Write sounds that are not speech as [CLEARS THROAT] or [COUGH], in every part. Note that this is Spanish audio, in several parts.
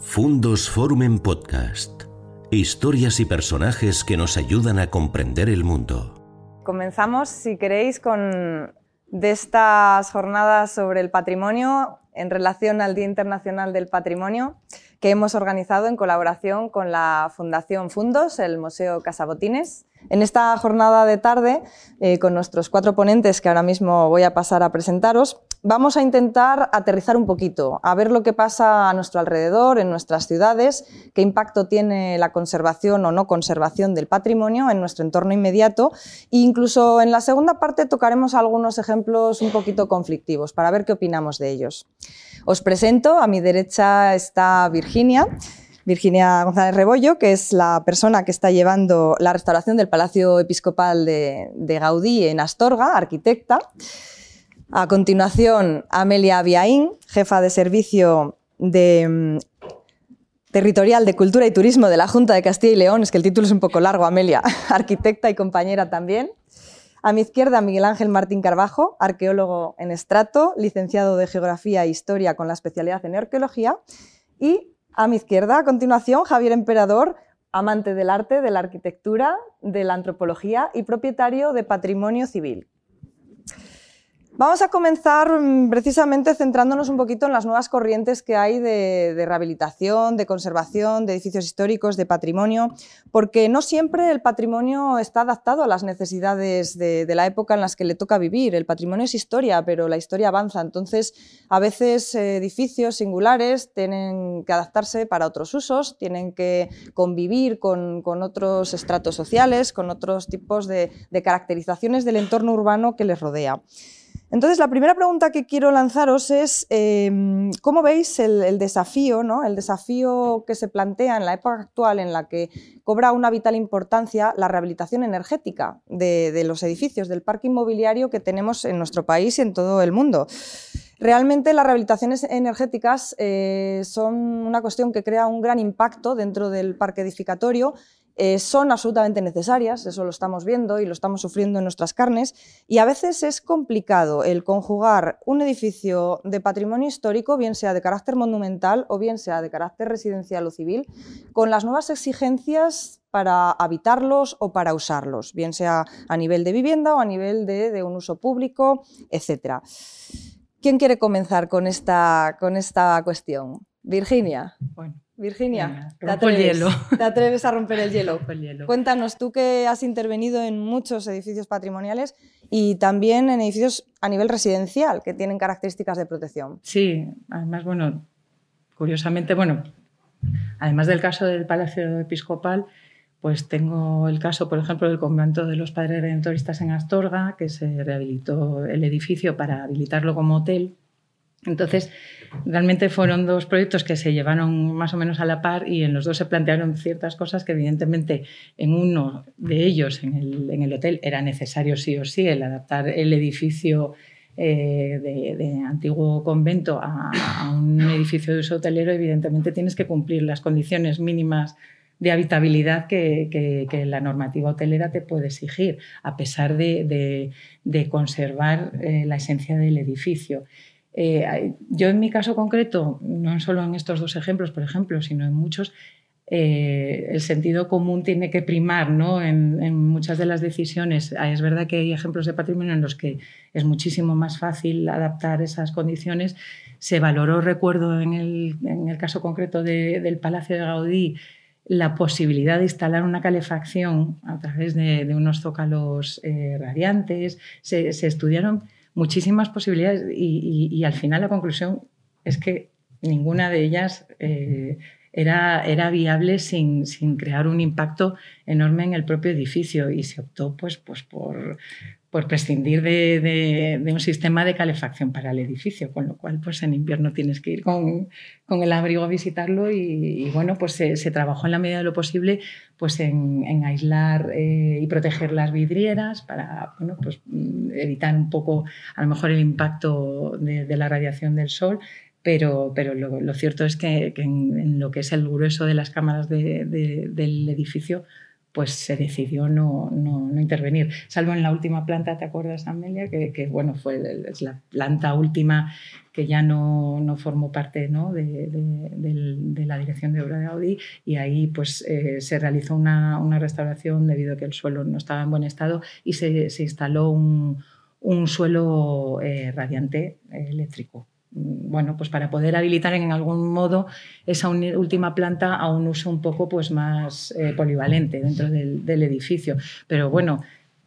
Fundos Forum en Podcast. Historias y personajes que nos ayudan a comprender el mundo. Comenzamos, si queréis, con estas jornadas sobre el patrimonio en relación al Día Internacional del Patrimonio que hemos organizado en colaboración con la Fundación Fundos, el Museo Casabotines. En esta jornada de tarde, eh, con nuestros cuatro ponentes que ahora mismo voy a pasar a presentaros, vamos a intentar aterrizar un poquito, a ver lo que pasa a nuestro alrededor, en nuestras ciudades, qué impacto tiene la conservación o no conservación del patrimonio en nuestro entorno inmediato e incluso en la segunda parte tocaremos algunos ejemplos un poquito conflictivos para ver qué opinamos de ellos. Os presento, a mi derecha está Virginia. Virginia González Rebollo, que es la persona que está llevando la restauración del Palacio Episcopal de, Gaudí en Astorga, arquitecta. A continuación, Amelia Aviaín, jefa de servicio mm, territorial de Cultura y Turismo de la Junta de Castilla y León. Es que el título es un poco largo, Amelia, [LAUGHS] arquitecta y compañera también. A mi izquierda, Miguel Ángel Martín Carbajo, arqueólogo en estrato, licenciado de Geografía e Historia con la especialidad en Arqueología. Y a mi izquierda, a continuación, Javier Emperador, amante del arte, de la arquitectura, de la antropología y propietario de Patrimonio Civil. Vamos a comenzar mm, precisamente centrándonos un poquito en las nuevas corrientes que hay de, rehabilitación, de conservación, de edificios históricos, de patrimonio, porque no siempre el patrimonio está adaptado a las necesidades de, la época en las que le toca vivir. El patrimonio es historia, pero la historia avanza. Entonces, a veces eh, edificios singulares tienen que adaptarse para otros usos, tienen que convivir con, otros estratos sociales, con otros tipos de caracterizaciones del entorno urbano que les rodea. Entonces, la primera pregunta que quiero lanzaros es, em, ¿cómo veis el, desafío, ¿no? el desafío que se plantea en la época actual en la que cobra una vital importancia la rehabilitación energética de, los edificios, del parque inmobiliario que tenemos en nuestro país y en todo el mundo? Realmente las rehabilitaciones energéticas eh, son una cuestión que crea un gran impacto dentro del parque edificatorio eh, son absolutamente necesarias, eso lo estamos viendo y lo estamos sufriendo en nuestras carnes, y a veces es complicado el conjugar un edificio de patrimonio histórico, bien sea de carácter monumental o bien sea de carácter residencial o civil, con las nuevas exigencias para habitarlos o para usarlos, bien sea a nivel de vivienda o a nivel de, un uso público, etc. ¿Quién quiere comenzar con esta, con esta cuestión? Virginia. Virginia, te, atreves, a romper el hielo. Cuéntanos, tú que has intervenido en muchos edificios patrimoniales y también en edificios a nivel residencial que tienen características de protección. Sí, además, bueno, curiosamente, bueno, además del caso del Palacio Episcopal, pues tengo el caso, por ejemplo, del convento de los Padres Redentoristas en Astorga, que se rehabilitó el edificio para habilitarlo como hotel entonces, realmente fueron dos proyectos que se llevaron más o menos a la par y en los dos se plantearon ciertas cosas que evidentemente en uno de ellos, en el, hotel, era necesario sí o sí el adaptar el edificio eh, de, antiguo convento a, un edificio de uso hotelero, evidentemente tienes que cumplir las condiciones mínimas de habitabilidad que, la normativa hotelera te puede exigir, a pesar de, conservar eh, la esencia del edificio. Eh, yo en mi caso concreto, no solo en estos dos ejemplos, por ejemplo, sino en muchos, eh, el sentido común tiene que primar ¿no? en, muchas de las decisiones. Ah, es verdad que hay ejemplos de patrimonio en los que es muchísimo más fácil adaptar esas condiciones. Se valoró, recuerdo, en el, en el caso concreto del Palacio de Gaudí, la posibilidad de instalar una calefacción a través de, unos zócalos eh, radiantes. Se, se estudiaron muchísimas posibilidades y, al final la conclusión es que ninguna de ellas eh, era, era, viable sin, sin, crear un impacto enorme en el propio edificio y se optó pues, pues por, por prescindir de, un sistema de calefacción para el edificio, con lo cual pues en invierno tienes que ir con, el abrigo a visitarlo y, bueno, pues se, trabajó en la medida de lo posible pues en, aislar eh, y proteger las vidrieras para bueno, pues, mm, evitar un poco a lo mejor el impacto de, la radiación del sol, pero, pero lo, cierto es que, en, lo que es el grueso de las cámaras del edificio pues se decidió no, no, intervenir. Salvo en la última planta, ¿te acuerdas, Amelia? Que, bueno, fue es la planta última que ya no, no formó parte ¿no? De, de, la dirección de obra de Audi y ahí pues eh, se realizó una, una, restauración debido a que el suelo no estaba en buen estado y se, se instaló un, un suelo eh, radiante eh, eléctrico bueno, pues para poder habilitar en algún modo esa última planta a un uso un poco pues más eh, polivalente dentro del, edificio. Pero bueno,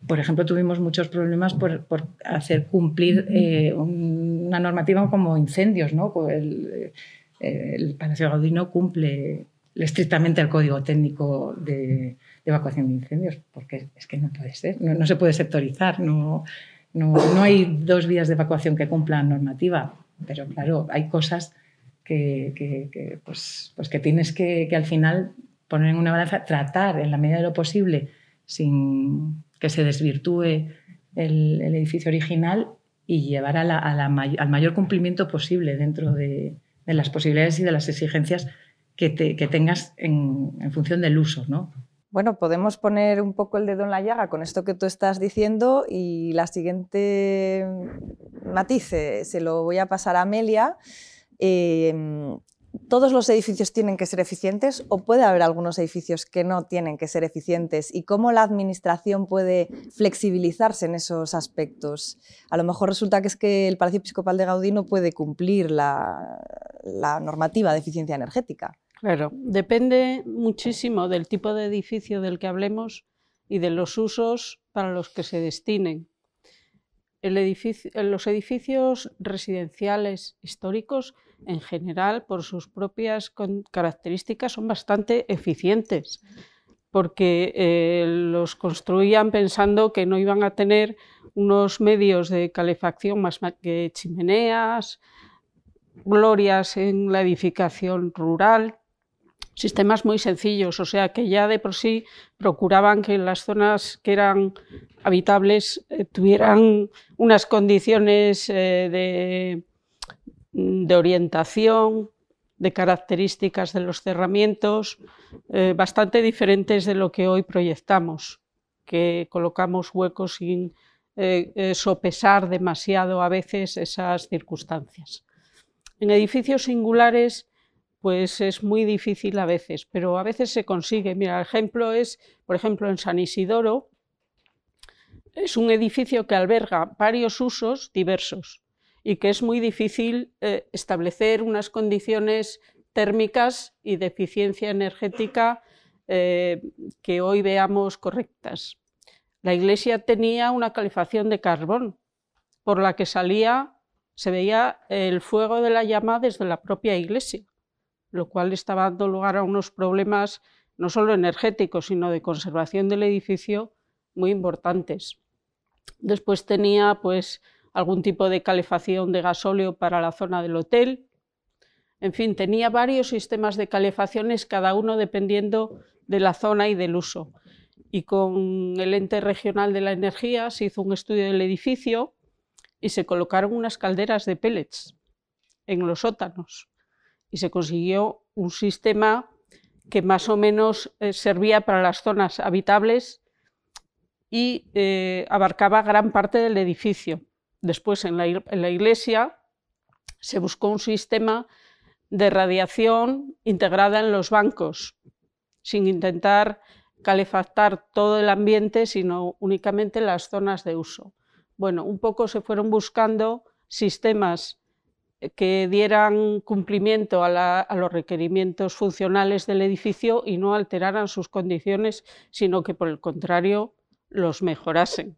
por ejemplo, tuvimos muchos problemas por, hacer cumplir eh, una normativa como incendios, ¿no? El, eh, el Palacio Gaudí no cumple estrictamente el código técnico de, evacuación de incendios, porque es que no puede ser, no, se puede sectorizar, no, no, no hay dos vías de evacuación que cumplan normativa pero claro, hay cosas que, pues, pues, que tienes que, al final poner en una balanza, tratar en la medida de lo posible sin que se desvirtúe el, edificio original y llevar al mayor cumplimiento posible dentro de, las posibilidades y de las exigencias que, tengas en, en, función del uso. ¿no? Bueno, podemos poner un poco el dedo en la llaga con esto que tú estás diciendo y la siguiente matice se lo voy a pasar a Amelia. Em, ¿Todos los edificios tienen que ser eficientes o puede haber algunos edificios que no tienen que ser eficientes? ¿Y cómo la administración puede flexibilizarse en esos aspectos? A lo mejor resulta que es que el Palacio Episcopal de Gaudí no puede cumplir la normativa de eficiencia energética. Claro, depende muchísimo del tipo de edificio del que hablemos y de los usos para los que se destinen. los edificios residenciales históricos, en general, por sus propias características, son bastante eficientes, porque eh, los construían pensando que no iban a tener unos medios de calefacción más que chimeneas, glorias en la edificación rural, sistemas muy sencillos, o sea que ya de por sí procuraban que las zonas que eran habitables eh, tuvieran unas condiciones eh, de, orientación, de características de los cerramientos, eh, bastante diferentes de lo que hoy proyectamos, que colocamos huecos sin sopesar demasiado a veces esas circunstancias. En edificios singulares pues es muy difícil a veces, pero a veces se consigue. Mira, el ejemplo es, por ejemplo, en San Isidoro, es un edificio que alberga varios usos diversos y que es muy difícil eh, establecer unas condiciones térmicas y de eficiencia energética eh, que hoy veamos correctas. La iglesia tenía una calefacción de carbón, por la que salía, se veía el fuego de la llama desde la propia iglesia lo cual estaba dando lugar a unos problemas no solo energéticos, sino de conservación del edificio muy importantes. Después tenía pues algún tipo de calefacción de gasóleo para la zona del hotel. En fin, tenía varios sistemas de calefacciones, cada uno dependiendo de la zona y del uso. Y con el ente regional de la energía se hizo un estudio del edificio y se colocaron unas calderas de pellets en los sótanos y se consiguió un sistema que más o menos eh, servía para las zonas habitables y eh, abarcaba gran parte del edificio. Después en la, iglesia se buscó un sistema de radiación integrada en los bancos, sin intentar calefactar todo el ambiente, sino únicamente las zonas de uso. Bueno, un poco se fueron buscando sistemas que dieran cumplimiento a, los requerimientos funcionales del edificio y no alteraran sus condiciones, sino que por el contrario los mejorasen.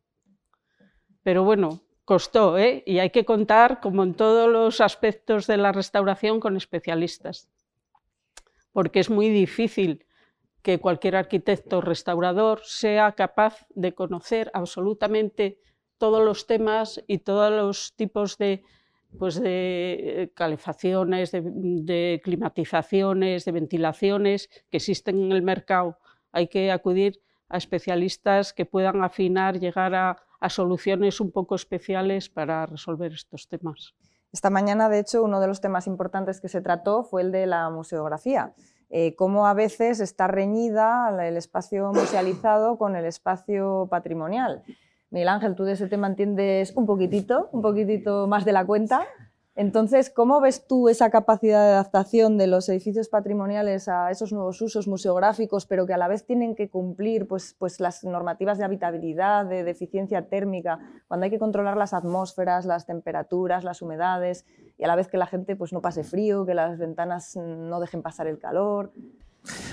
Pero bueno, costó, ¿eh? y hay que contar, como en todos los aspectos de la restauración, con especialistas, porque es muy difícil que cualquier arquitecto restaurador sea capaz de conocer absolutamente todos los temas y todos los tipos de pues de eh, calefacciones, de, climatizaciones, de ventilaciones que existen en el mercado. Hay que acudir a especialistas que puedan afinar, llegar a, soluciones un poco especiales para resolver estos temas. Esta mañana, de hecho, uno de los temas importantes que se trató fue el de la museografía. eh, cómo a veces está reñida el espacio musealizado con el espacio patrimonial. Miguel Ángel, tú de ese tema entiendes un poquitito, un poquitito más de la cuenta. Entonces, ¿cómo ves tú esa capacidad de adaptación de los edificios patrimoniales a esos nuevos usos museográficos, pero que a la vez tienen que cumplir pues, pues las normativas de habitabilidad, de, eficiencia térmica, cuando hay que controlar las atmósferas, las temperaturas, las humedades, y a la vez que la gente pues, no pase frío, que las ventanas no dejen pasar el calor?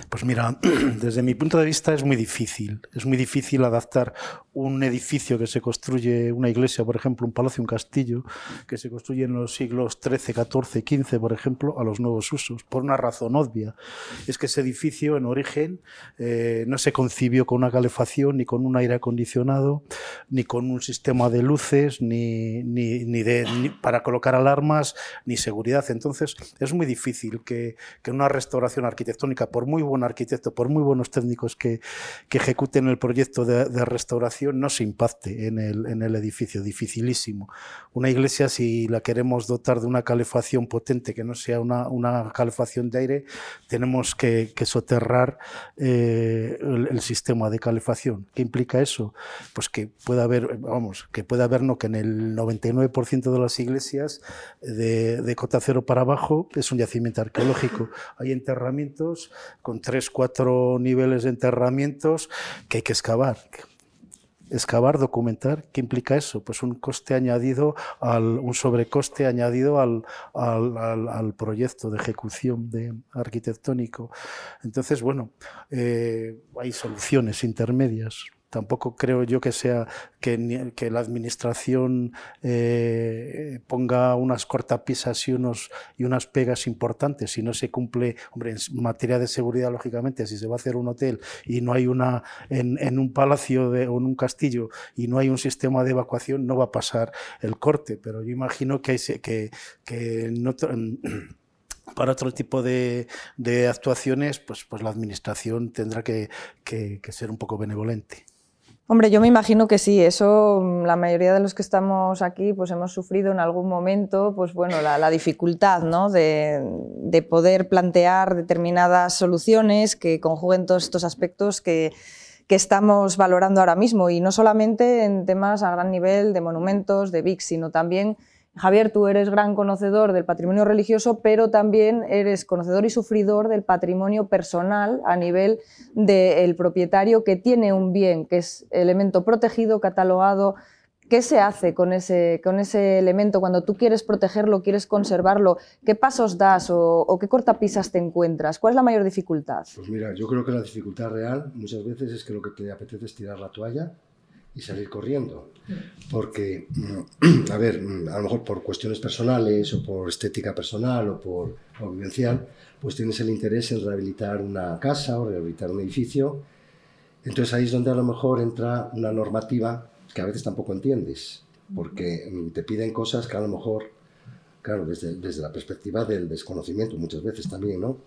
Pues mira, [CLEARS THROAT] desde mi punto de vista es muy difícil. Es muy difícil adaptar un edificio que se construye, una iglesia, por ejemplo, un palacio, un castillo, que se construye en los siglos XIII, XIV, XV, por ejemplo, a los nuevos usos, por una razón obvia. Es que ese edificio, en origen, eh, no se concibió con una calefacción, ni con un aire acondicionado, ni con un sistema de luces, ni, de, para colocar alarmas, ni seguridad. Entonces, es muy difícil que, que una restauración arquitectónica por muy buen arquitecto, por muy buenos técnicos que, ejecuten el proyecto de, restauración, no se impacte en el, en el, edificio, dificilísimo. Una iglesia, si la queremos dotar de una calefacción potente, que no sea una, una calefacción de aire, tenemos que, soterrar eh, el, sistema de calefacción. ¿Qué implica eso? Pues que puede haber, vamos, que puede haber, no, que en el 99% de las iglesias de, de cota cero para abajo es un yacimiento arqueológico. Hay enterramientos con tres, cuatro niveles de enterramientos que hay que excavar. Excavar, documentar, ¿qué implica eso? Pues un coste añadido, al, un sobrecoste añadido al, al, al, proyecto de ejecución de arquitectónico. Entonces, bueno, eh, hay soluciones intermedias. Tampoco creo yo que sea que, la administración eh, ponga unas cortapisas y, unos, y unas pegas importantes. Si no se cumple, hombre, en materia de seguridad, lógicamente, si se va a hacer un hotel y no hay una, en, un palacio de, o en un castillo y no hay un sistema de evacuación, no va a pasar el corte. Pero yo imagino que, que, que [CLEARS THROAT] para otro tipo de, de, actuaciones, pues, pues la administración tendrá que ser un poco benevolente. Hombre, yo me imagino que sí, eso la mayoría de los que estamos aquí pues hemos sufrido en algún momento pues bueno, la, dificultad ¿no? de, de, poder plantear determinadas soluciones que conjuguen todos estos aspectos que, que, estamos valorando ahora mismo y no solamente en temas a gran nivel de monumentos, de VIX, sino también Javier, tú eres gran conocedor del patrimonio religioso, pero también eres conocedor y sufridor del patrimonio personal a nivel del propietario que tiene un bien, que es elemento protegido, catalogado. ¿Qué se hace con ese, con ese elemento cuando tú quieres protegerlo, quieres conservarlo? ¿Qué pasos das o, o qué cortapisas te encuentras? ¿Cuál es la mayor dificultad? Pues mira, yo creo que la dificultad real muchas veces es que lo que te apetece es tirar la toalla y salir corriendo. Porque, mm, [CLEARS THROAT] a ver, mm, a lo mejor por cuestiones personales o por estética personal o por o vivencial, pues tienes el interés en rehabilitar una casa o rehabilitar un edificio. Entonces ahí es donde a lo mejor entra una normativa que a veces tampoco entiendes, porque mm, te piden cosas que a lo mejor, claro, desde, desde la perspectiva del desconocimiento muchas veces también, ¿no?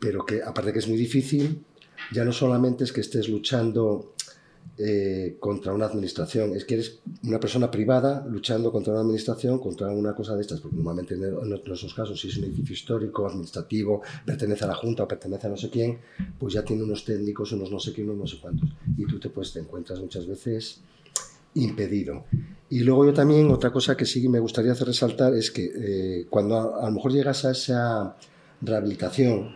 Pero que aparte que es muy difícil, ya no solamente es que estés luchando eh, contra una administración. Es que eres una persona privada luchando contra una administración, contra una cosa de estas, porque normalmente en, nuestros casos, si es un edificio histórico, administrativo, pertenece a la Junta o pertenece a no sé quién, pues ya tiene unos técnicos, unos no sé quién, unos no sé cuántos. Y tú te, pues, te encuentras muchas veces impedido. Y luego yo también, otra cosa que sí me gustaría hacer resaltar es que eh, cuando a, a, lo mejor llegas a esa rehabilitación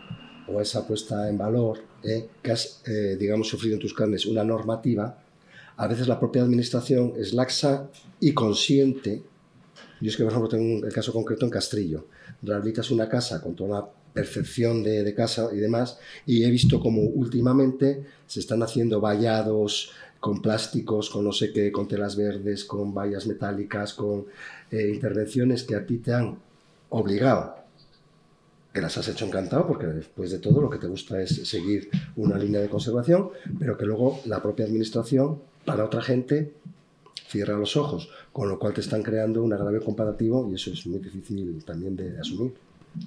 o a esa puesta en valor, eh, que has, eh, digamos, sufrido en tus carnes una normativa, a veces la propia administración es laxa y consciente. Yo es que, por ejemplo, tengo el caso concreto en Castrillo. Rehabilitas una casa con toda la perfección de, de, casa y demás, y he visto como últimamente se están haciendo vallados con plásticos, con no sé qué, con telas verdes, con vallas metálicas, con eh, intervenciones que a ti te han obligado que las has hecho encantado, porque después de todo lo que te gusta es seguir una línea de conservación, pero que luego la propia administración, para otra gente, cierra los ojos, con lo cual te están creando un agravio comparativo y eso es muy difícil también de asumir.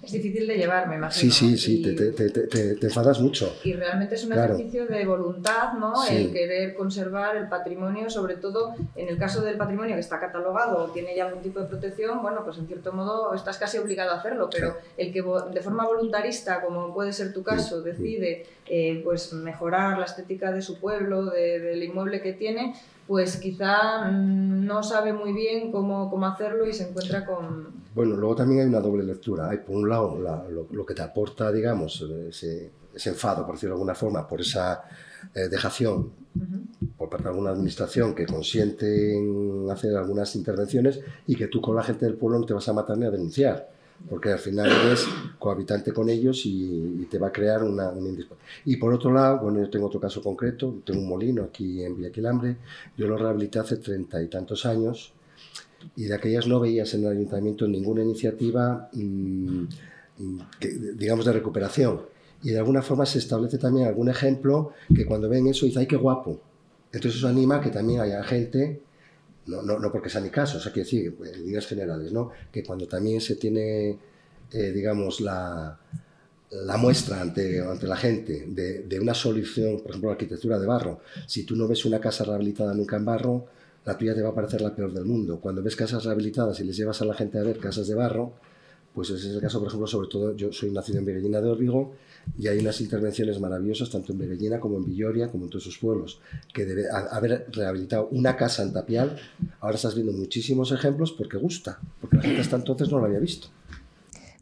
Es difícil de llevar, me imagino. Sí, sí, sí, te, te, te, te, enfadas mucho. Y realmente es un ejercicio de voluntad, ¿no? El querer conservar el patrimonio, sobre todo en el caso del patrimonio que está catalogado o tiene ya algún tipo de protección, bueno, pues en cierto modo estás casi obligado a hacerlo, pero el que de forma voluntarista, como puede ser tu caso, decide eh, pues mejorar la estética de su pueblo, del inmueble que tiene, pues quizá mm, no sabe muy bien cómo, cómo, hacerlo y se encuentra con... Bueno, luego también hay una doble lectura. Hay por un lado lo, que te aporta, digamos, ese, ese, enfado, por decirlo de alguna forma, por esa eh, dejación por parte de alguna administración que consiente en hacer algunas intervenciones y que tú con la gente del pueblo no te vas a matar ni a denunciar porque al final eres cohabitante con ellos y, te va a crear una, una Y por otro lado, bueno, yo tengo otro caso concreto, tengo un molino aquí en Villaquilambre, yo lo rehabilité hace treinta y tantos años y de aquellas no veías en el ayuntamiento ninguna iniciativa, mm, digamos, de recuperación. Y de alguna forma se establece también algún ejemplo que cuando ven eso dice, ¡ay, qué guapo! Entonces eso anima a que también haya gente no, no, no porque sea mi caso, o sea, quiero decir, en líneas generales, ¿no? Que cuando también se tiene, eh, digamos, la, la muestra ante, ante la gente de, de, una solución, por ejemplo, la arquitectura de barro, si tú no ves una casa rehabilitada nunca en barro, la tuya te va a parecer la peor del mundo. Cuando ves casas rehabilitadas y les llevas a la gente a ver casas de barro, pues ese es el caso, por ejemplo, sobre todo, yo soy nacido en Virgina de Orbigo y hay unas intervenciones maravillosas tanto en Beguellina como en Villoria, como en todos sus pueblos, que debe haber rehabilitado una casa en Tapial. Ahora estás viendo muchísimos ejemplos porque gusta, porque la gente hasta entonces no lo había visto.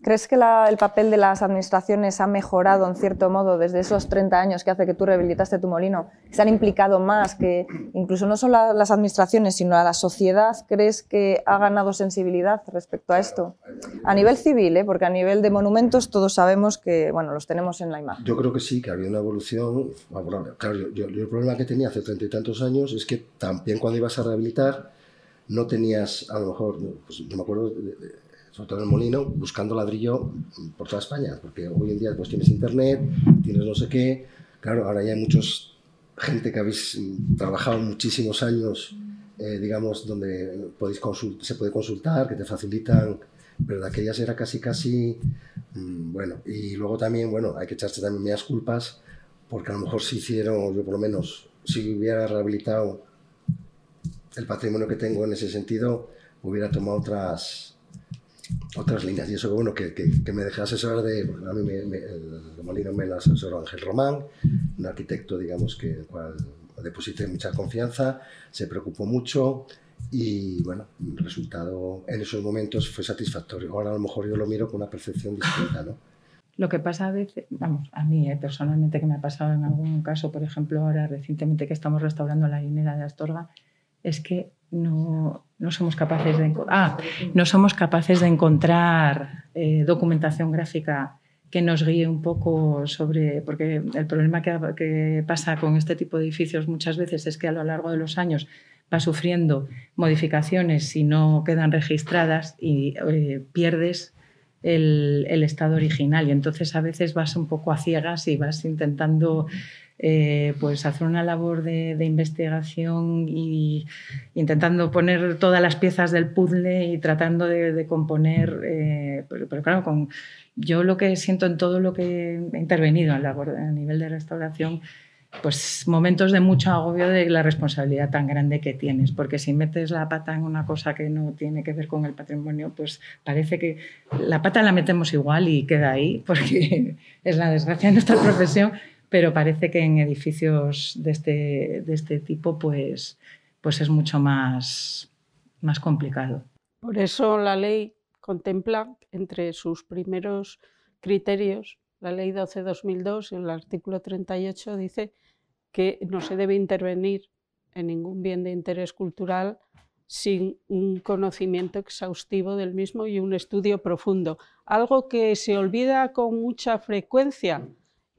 ¿Crees que el papel de las administraciones ha mejorado en cierto modo desde esos 30 años que hace que tú rehabilitaste tu molino? ¿Se han implicado más que incluso no solo las administraciones, sino a la sociedad? ¿Crees que ha ganado sensibilidad respecto a esto? A nivel civil, ¿eh? porque a nivel de monumentos todos sabemos que bueno, los tenemos en la imagen. Yo creo que sí, que ha habido una evolución favorable. Claro, yo, el problema que tenía hace treinta y tantos años es que también cuando ibas a rehabilitar no tenías, a lo mejor, pues, yo me acuerdo... De, sobre todo en el molino, buscando ladrillo por toda España, porque hoy en día pues tienes internet, tienes no sé qué, claro, ahora ya hay muchos gente que habéis trabajado muchísimos años, eh, digamos, donde podéis se puede consultar, que te facilitan, pero de aquellas era casi, casi, mm, bueno, y luego también, bueno, hay que echarse también medias culpas, porque a lo mejor si hicieron, yo por lo menos, si hubiera rehabilitado el patrimonio que tengo en ese sentido, hubiera tomado otras, otras líneas. Y eso que bueno, que, que, me dejé asesorar de, a mí me, el Molino me lo asesoró Ángel Román, un arquitecto, digamos, que el cual deposité mucha confianza, se preocupó mucho y bueno, el resultado en esos momentos fue satisfactorio. Ahora a lo mejor yo lo miro con una percepción distinta, ¿no? Lo que pasa a veces, vamos, a mí eh, personalmente que me ha pasado en algún caso, por ejemplo, ahora recientemente que estamos restaurando la linera de Astorga, es que no, no somos capaces de, ah, no somos capaces de encontrar eh, documentación gráfica que nos guíe un poco sobre, porque el problema que, pasa con este tipo de edificios muchas veces es que a lo largo de los años va sufriendo modificaciones y no quedan registradas y eh, pierdes el, el, estado original. Y entonces a veces vas un poco a ciegas y vas intentando eh, pues hacer una labor de, investigación y intentando poner todas las piezas del puzzle y tratando de, componer, eh, pero, claro, con, yo lo que siento en todo lo que he intervenido a, a nivel de restauración, pues momentos de mucho agobio de la responsabilidad tan grande que tienes, porque si metes la pata en una cosa que no tiene que ver con el patrimonio, pues parece que la pata la metemos igual y queda ahí, porque [LAUGHS] es la desgracia de nuestra profesión, pero parece que en edificios de este, de este tipo pues, pues es mucho más, más complicado. Por eso la ley contempla entre sus primeros criterios, la ley 12-2002, el artículo 38 dice que no se debe intervenir en ningún bien de interés cultural sin un conocimiento exhaustivo del mismo y un estudio profundo. Algo que se olvida con mucha frecuencia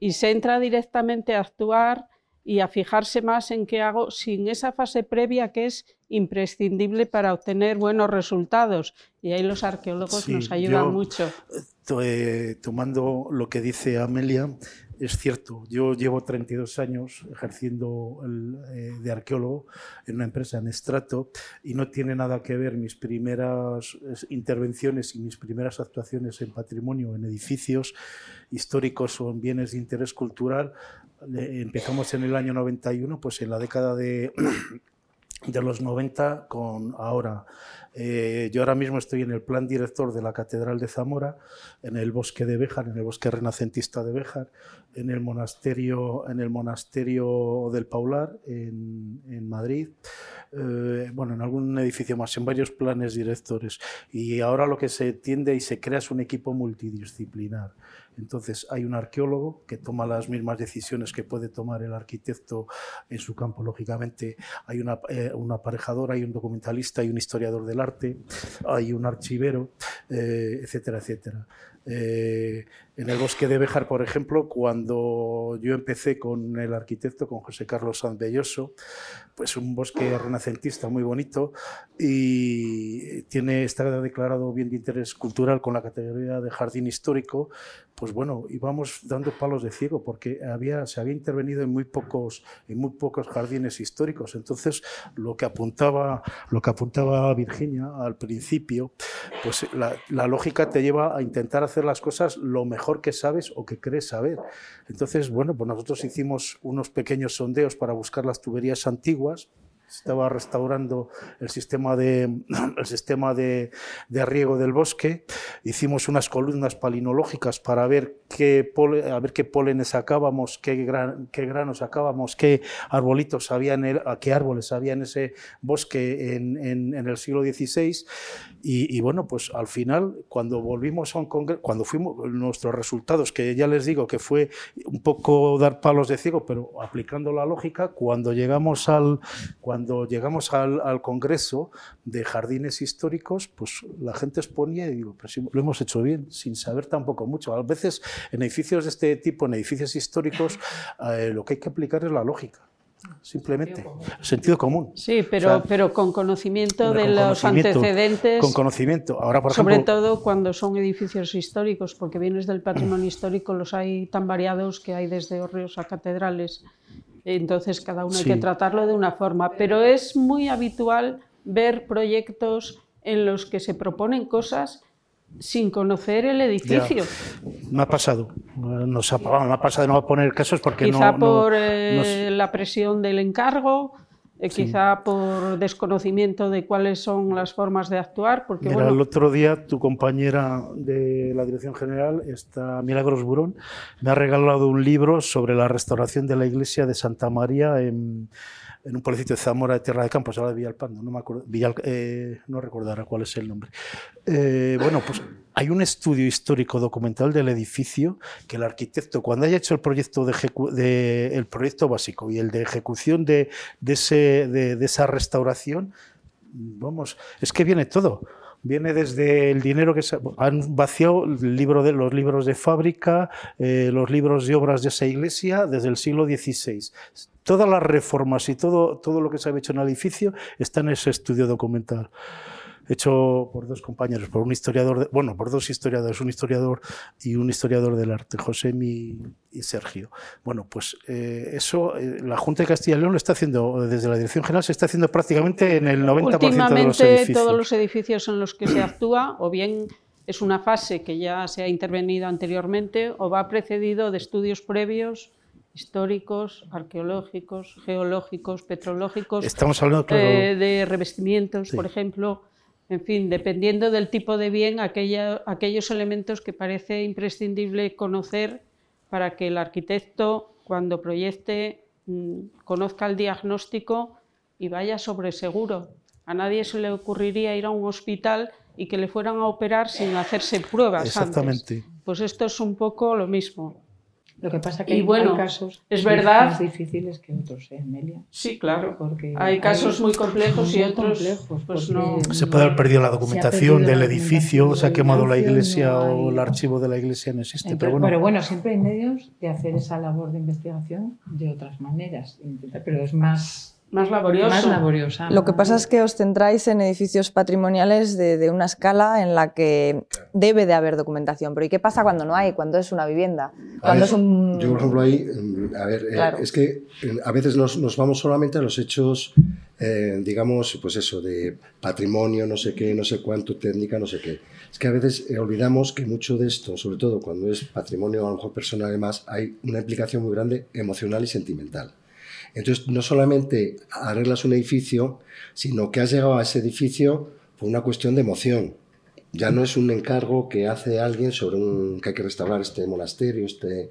y se entra directamente a actuar y a fijarse más en qué hago sin esa fase previa que es imprescindible para obtener buenos resultados. Y ahí los arqueólogos nos ayudan mucho. Eh, tomando lo que dice Amelia, es cierto, yo llevo 32 años ejerciendo eh, de arqueólogo en una empresa en Estrato y no tiene nada que ver mis primeras intervenciones y mis primeras actuaciones en patrimonio, en edificios históricos o en bienes de interés cultural. empezamos en el año 91, pues en la década de [CLEARS THROAT] de los 90 con ahora. Eh, yo ahora mismo estoy en el plan director de la Catedral de Zamora, en el bosque de Béjar, en el bosque renacentista de Béjar, en el monasterio, en el monasterio del Paular, en, en Madrid, eh, bueno, en algún edificio más, en varios planes directores. Y ahora lo que se tiende y se crea es un equipo multidisciplinar. Entonces hay un arqueólogo que toma las mismas decisiones que puede tomar el arquitecto en su campo, lógicamente. Hay una, eh, un aparejador, hay un documentalista, hay un historiador del arte, hay un archivero, eh, etcétera, etcétera. Eh, en el bosque de Béjar, por ejemplo, cuando yo empecé con el arquitecto, con José Carlos Sanz Belloso, pues un bosque renacentista muy bonito y tiene, está declarado bien de interés cultural con la categoría de jardín histórico, pues bueno, íbamos dando palos de ciego porque había, se había intervenido en muy pocos, en muy pocos jardines históricos. Entonces, lo que apuntaba, lo que apuntaba Virginia al principio, pues la, la lógica te lleva a intentar hacer las cosas lo mejor que sabes o que crees saber. Entonces, bueno, pues nosotros hicimos unos pequeños sondeos para buscar las tuberías antiguas estaba restaurando el sistema de, [CLEARS THROAT] el sistema de, de, riego del bosque. Hicimos unas columnas palinológicas para ver qué, pole, a ver qué pólenes sacábamos, qué, gran, qué granos sacábamos, qué arbolitos había en el, qué árboles había en ese bosque en, en, en el siglo XVI. Y, y, bueno, pues al final, cuando volvimos a un congreso, cuando fuimos, nuestros resultados, que ya les digo que fue un poco dar palos de ciego, pero aplicando la lógica, cuando llegamos al... Cuando cuando llegamos al, al, Congreso de Jardines Históricos, pues la gente exponía y digo, pero si lo hemos hecho bien, sin saber tampoco mucho. A veces en edificios de este tipo, en edificios históricos, eh, lo que hay que aplicar es la lógica simplemente. Sentido común. Sentido común. Sí, pero, o sea, pero con conocimiento de con los conocimiento, antecedentes. Con conocimiento. Ahora, por sobre ejemplo, todo cuando son edificios históricos, porque bienes del patrimonio histórico los hay tan variados que hay desde hórreos a catedrales. Entonces, cada uno sí. hay que tratarlo de una forma. Pero es muy habitual ver proyectos en los que se proponen cosas sin conocer el edificio. Ya, me ha pasado. Nos ha, me ha pasado de no poner casos porque Quizá no. por no, eh, nos... la presión del encargo, eh, sí. quizá por desconocimiento de cuáles son las formas de actuar. Porque, Mira, bueno, el otro día tu compañera de la Dirección General, esta Milagros Burón, me ha regalado un libro sobre la restauración de la iglesia de Santa María en en un pueblecito de Zamora de Tierra de Campos, ahora de Villalpando, no me acuerdo, Villal, eh, no recordará cuál es el nombre. Eh, bueno, pues hay un estudio histórico documental del edificio que el arquitecto, cuando haya hecho el proyecto, de, de el proyecto básico y el de ejecución de, de, ese, de, esa restauración, vamos, es que viene todo viene desde el dinero que se, han vaciado los libros de fábrica, eh, los libros de obras de esa iglesia desde el siglo XVI. Todas las reformas y todo, todo lo que se ha hecho en el edificio está en ese estudio documental hecho por dos compañeros, por un historiador, de, bueno, por dos historiadores, un historiador y un historiador del arte, José y, y Sergio. Bueno, pues eh, eso, eh, la Junta de Castilla y León lo está haciendo, desde la Dirección General, se está haciendo prácticamente en el 90% Últimamente, de los edificios. todos los edificios en los que se actúa, o bien es una fase que ya se ha intervenido anteriormente, o va precedido de estudios previos históricos, arqueológicos, geológicos, petrológicos, Estamos hablando, claro, eh, de revestimientos, sí. por ejemplo, en fin, dependiendo del tipo de bien, aquella, aquellos elementos que parece imprescindible conocer para que el arquitecto, cuando proyecte, mmm, conozca el diagnóstico y vaya sobre seguro. A nadie se le ocurriría ir a un hospital y que le fueran a operar sin hacerse pruebas Exactamente. antes. Pues esto es un poco lo mismo. Lo que pasa que y hay, bueno, hay casos es verdad, más difíciles que otros, ¿eh, Amelia? Sí, claro. Porque hay casos muy complejos y otros complejos, pues no. Se puede haber perdido la documentación perdido del la edificio, documentación se ha quemado la iglesia no o el hay- archivo de la iglesia no existe. Entonces, pero bueno, pero bueno, siempre hay medios de hacer esa labor de investigación de otras maneras, intentar- pero es más Más laborioso. Más laboriosa. Lo que pasa es que os centráis en edificios patrimoniales de, de, una escala en la que debe de haber documentación. Pero ¿y qué pasa cuando no hay? Cuando es una vivienda. Cuando es un... Yo, por ejemplo, ahí, mm, a ver, Claro. eh, es que eh, a veces nos, nos vamos solamente a los hechos, eh, digamos, pues eso, de patrimonio, no sé qué, no sé cuánto, técnica, no sé qué. Es que a veces eh, olvidamos que mucho de esto, sobre todo cuando es patrimonio a lo mejor personal y demás, hay una implicación muy grande emocional y sentimental. Entonces, no solamente arreglas un edificio, sino que has llegado a ese edificio por una cuestión de emoción. Ya no es un encargo que hace alguien sobre un, que hay que restaurar este monasterio, este,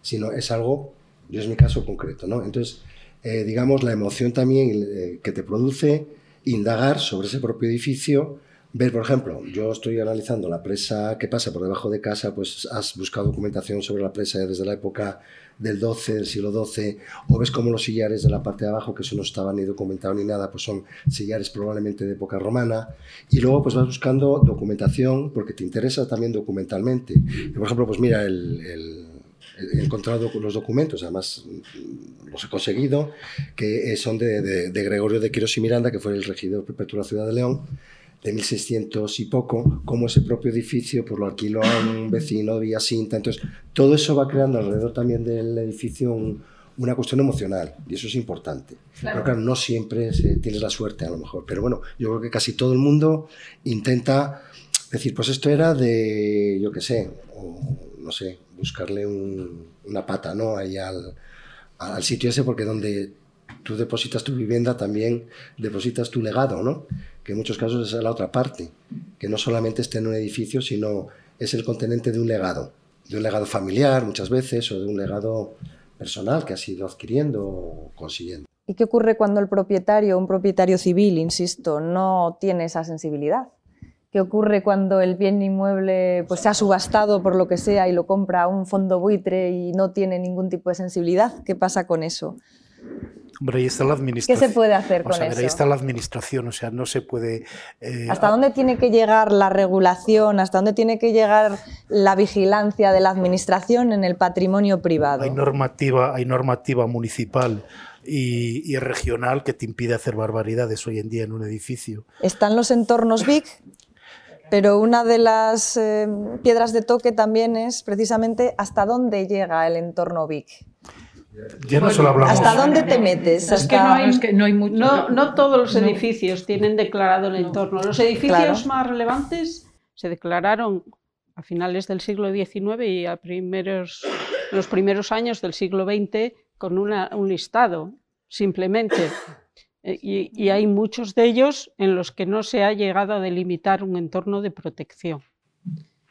sino es algo, yo es mi caso concreto, ¿no? Entonces, eh, digamos, la emoción también eh, que te produce indagar sobre ese propio edificio, ver, por ejemplo, yo estoy analizando la presa que pasa por debajo de casa, pues has buscado documentación sobre la presa desde la época del 12, del siglo XII, o ves como los sillares de la parte de abajo, que eso no estaba ni documentado ni nada, pues son sillares probablemente de época romana, y luego pues vas buscando documentación, porque te interesa también documentalmente. Y, por ejemplo, pues mira, el, el, he encontrado los documentos, además mm, los he conseguido, que son de, de, de Gregorio de Quirós y Miranda, que fue el regidor perpetuo de la ciudad de León, de 1600 y poco, como ese propio edificio pues lo alquiló a un [COUGHS] vecino de Villasinta. Entonces, todo eso va creando alrededor también del edificio un, una cuestión emocional, y eso es importante. Claro. Pero claro, no siempre se, tienes la suerte, a lo mejor. Pero bueno, yo creo que casi todo el mundo intenta decir, pues esto era de, yo qué sé, o no sé, buscarle un, una pata, ¿no? Ahí al, al sitio ese, porque donde tú depositas tu vivienda, también depositas tu legado, ¿no? Que en muchos casos es la otra parte, que no solamente esté en un edificio, sino es el contenente de un legado, de un legado familiar muchas veces o de un legado personal que has ido adquiriendo o consiguiendo. ¿Y qué ocurre cuando el propietario, un propietario civil, insisto, no tiene esa sensibilidad? ¿Qué ocurre cuando el bien inmueble pues, se ha subastado por lo que sea y lo compra un fondo buitre y no tiene ningún tipo de sensibilidad? ¿Qué pasa con eso? Hombre, ahí está la administración. ¿Qué se puede hacer Vamos con a ver, eso? Ahí está la administración, o sea, no se puede... Eh, ¿Hasta dónde tiene que llegar la regulación? ¿Hasta dónde tiene que llegar la vigilancia de la administración en el patrimonio privado? Hay normativa, hay normativa municipal y, y regional que te impide hacer barbaridades hoy en día en un edificio. Están los entornos BIC, pero una de las eh, piedras de toque también es precisamente hasta dónde llega el entorno BIC. Ya no solo hablamos. ¿Hasta dónde te metes? Es que no hay, es que no, hay mucho, no, no todos los edificios tienen declarado el entorno. Los edificios claro. más relevantes se declararon a finales del siglo XIX y a primeros, los primeros años del siglo XX con una, un listado, simplemente. Y, y, hay muchos de ellos en los que no se ha llegado a delimitar un entorno de protección.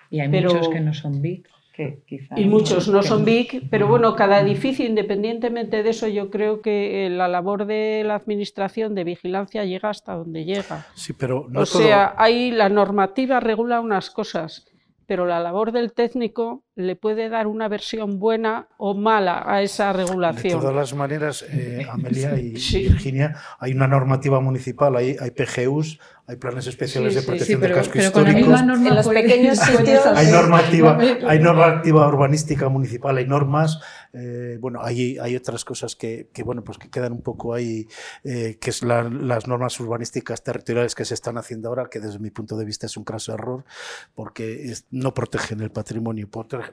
Y hay pero, muchos que no son BIC. Que y muchos no son BIC, pero bueno, cada edificio, independientemente de eso, yo creo que eh, la labor de la administración de vigilancia llega hasta donde llega. Sí, pero no o todo... sea, ahí la normativa regula unas cosas, pero la labor del técnico le puede dar una versión buena o mala a esa regulación. De todas las maneras, eh, Amelia y [LAUGHS] sí. Virginia, hay una normativa municipal, hay, hay PGUs, hay planes especiales sí, de protección sí, pero, del casco pero histórico. en los pequeños [LAUGHS] sitios hay normativa, [LAUGHS] hay normativa urbanística municipal, hay normas. Eh, bueno, hay, hay otras cosas que, que, bueno, pues que quedan un poco ahí, eh, que es la, las normas urbanísticas territoriales que se están haciendo ahora, que desde mi punto de vista es un craso error, porque es, no protegen el patrimonio, protegen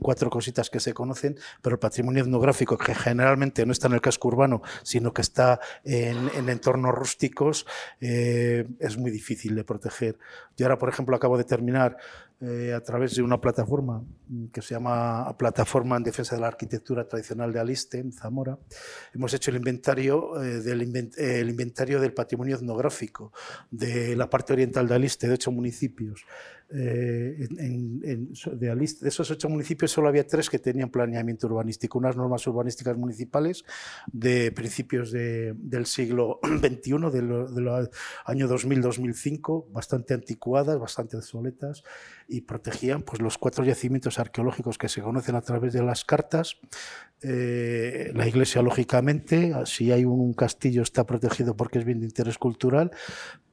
cuatro cositas que se conocen, pero el patrimonio etnográfico, que generalmente no está en el casco urbano, sino que está en, en entornos rústicos, eh, es muy difícil de proteger. Yo ahora, por ejemplo, acabo de terminar eh, a través de una plataforma que se llama Plataforma en Defensa de la Arquitectura Tradicional de Aliste, en Zamora. Hemos hecho el inventario, eh, del, invent el inventario del patrimonio etnográfico de la parte oriental de Aliste, de ocho municipios. Eh, en, en, de, de esos ocho municipios solo había tres que tenían planeamiento urbanístico, unas normas urbanísticas municipales de principios de, del siglo [CLEARS THROAT] XXI, del de año 2000-2005, bastante anticuadas, bastante obsoletas, y protegían pues, los cuatro yacimientos arqueológicos que se conocen a través de las cartas. Eh, la iglesia, lógicamente, si hay un castillo está protegido porque es bien de interés cultural,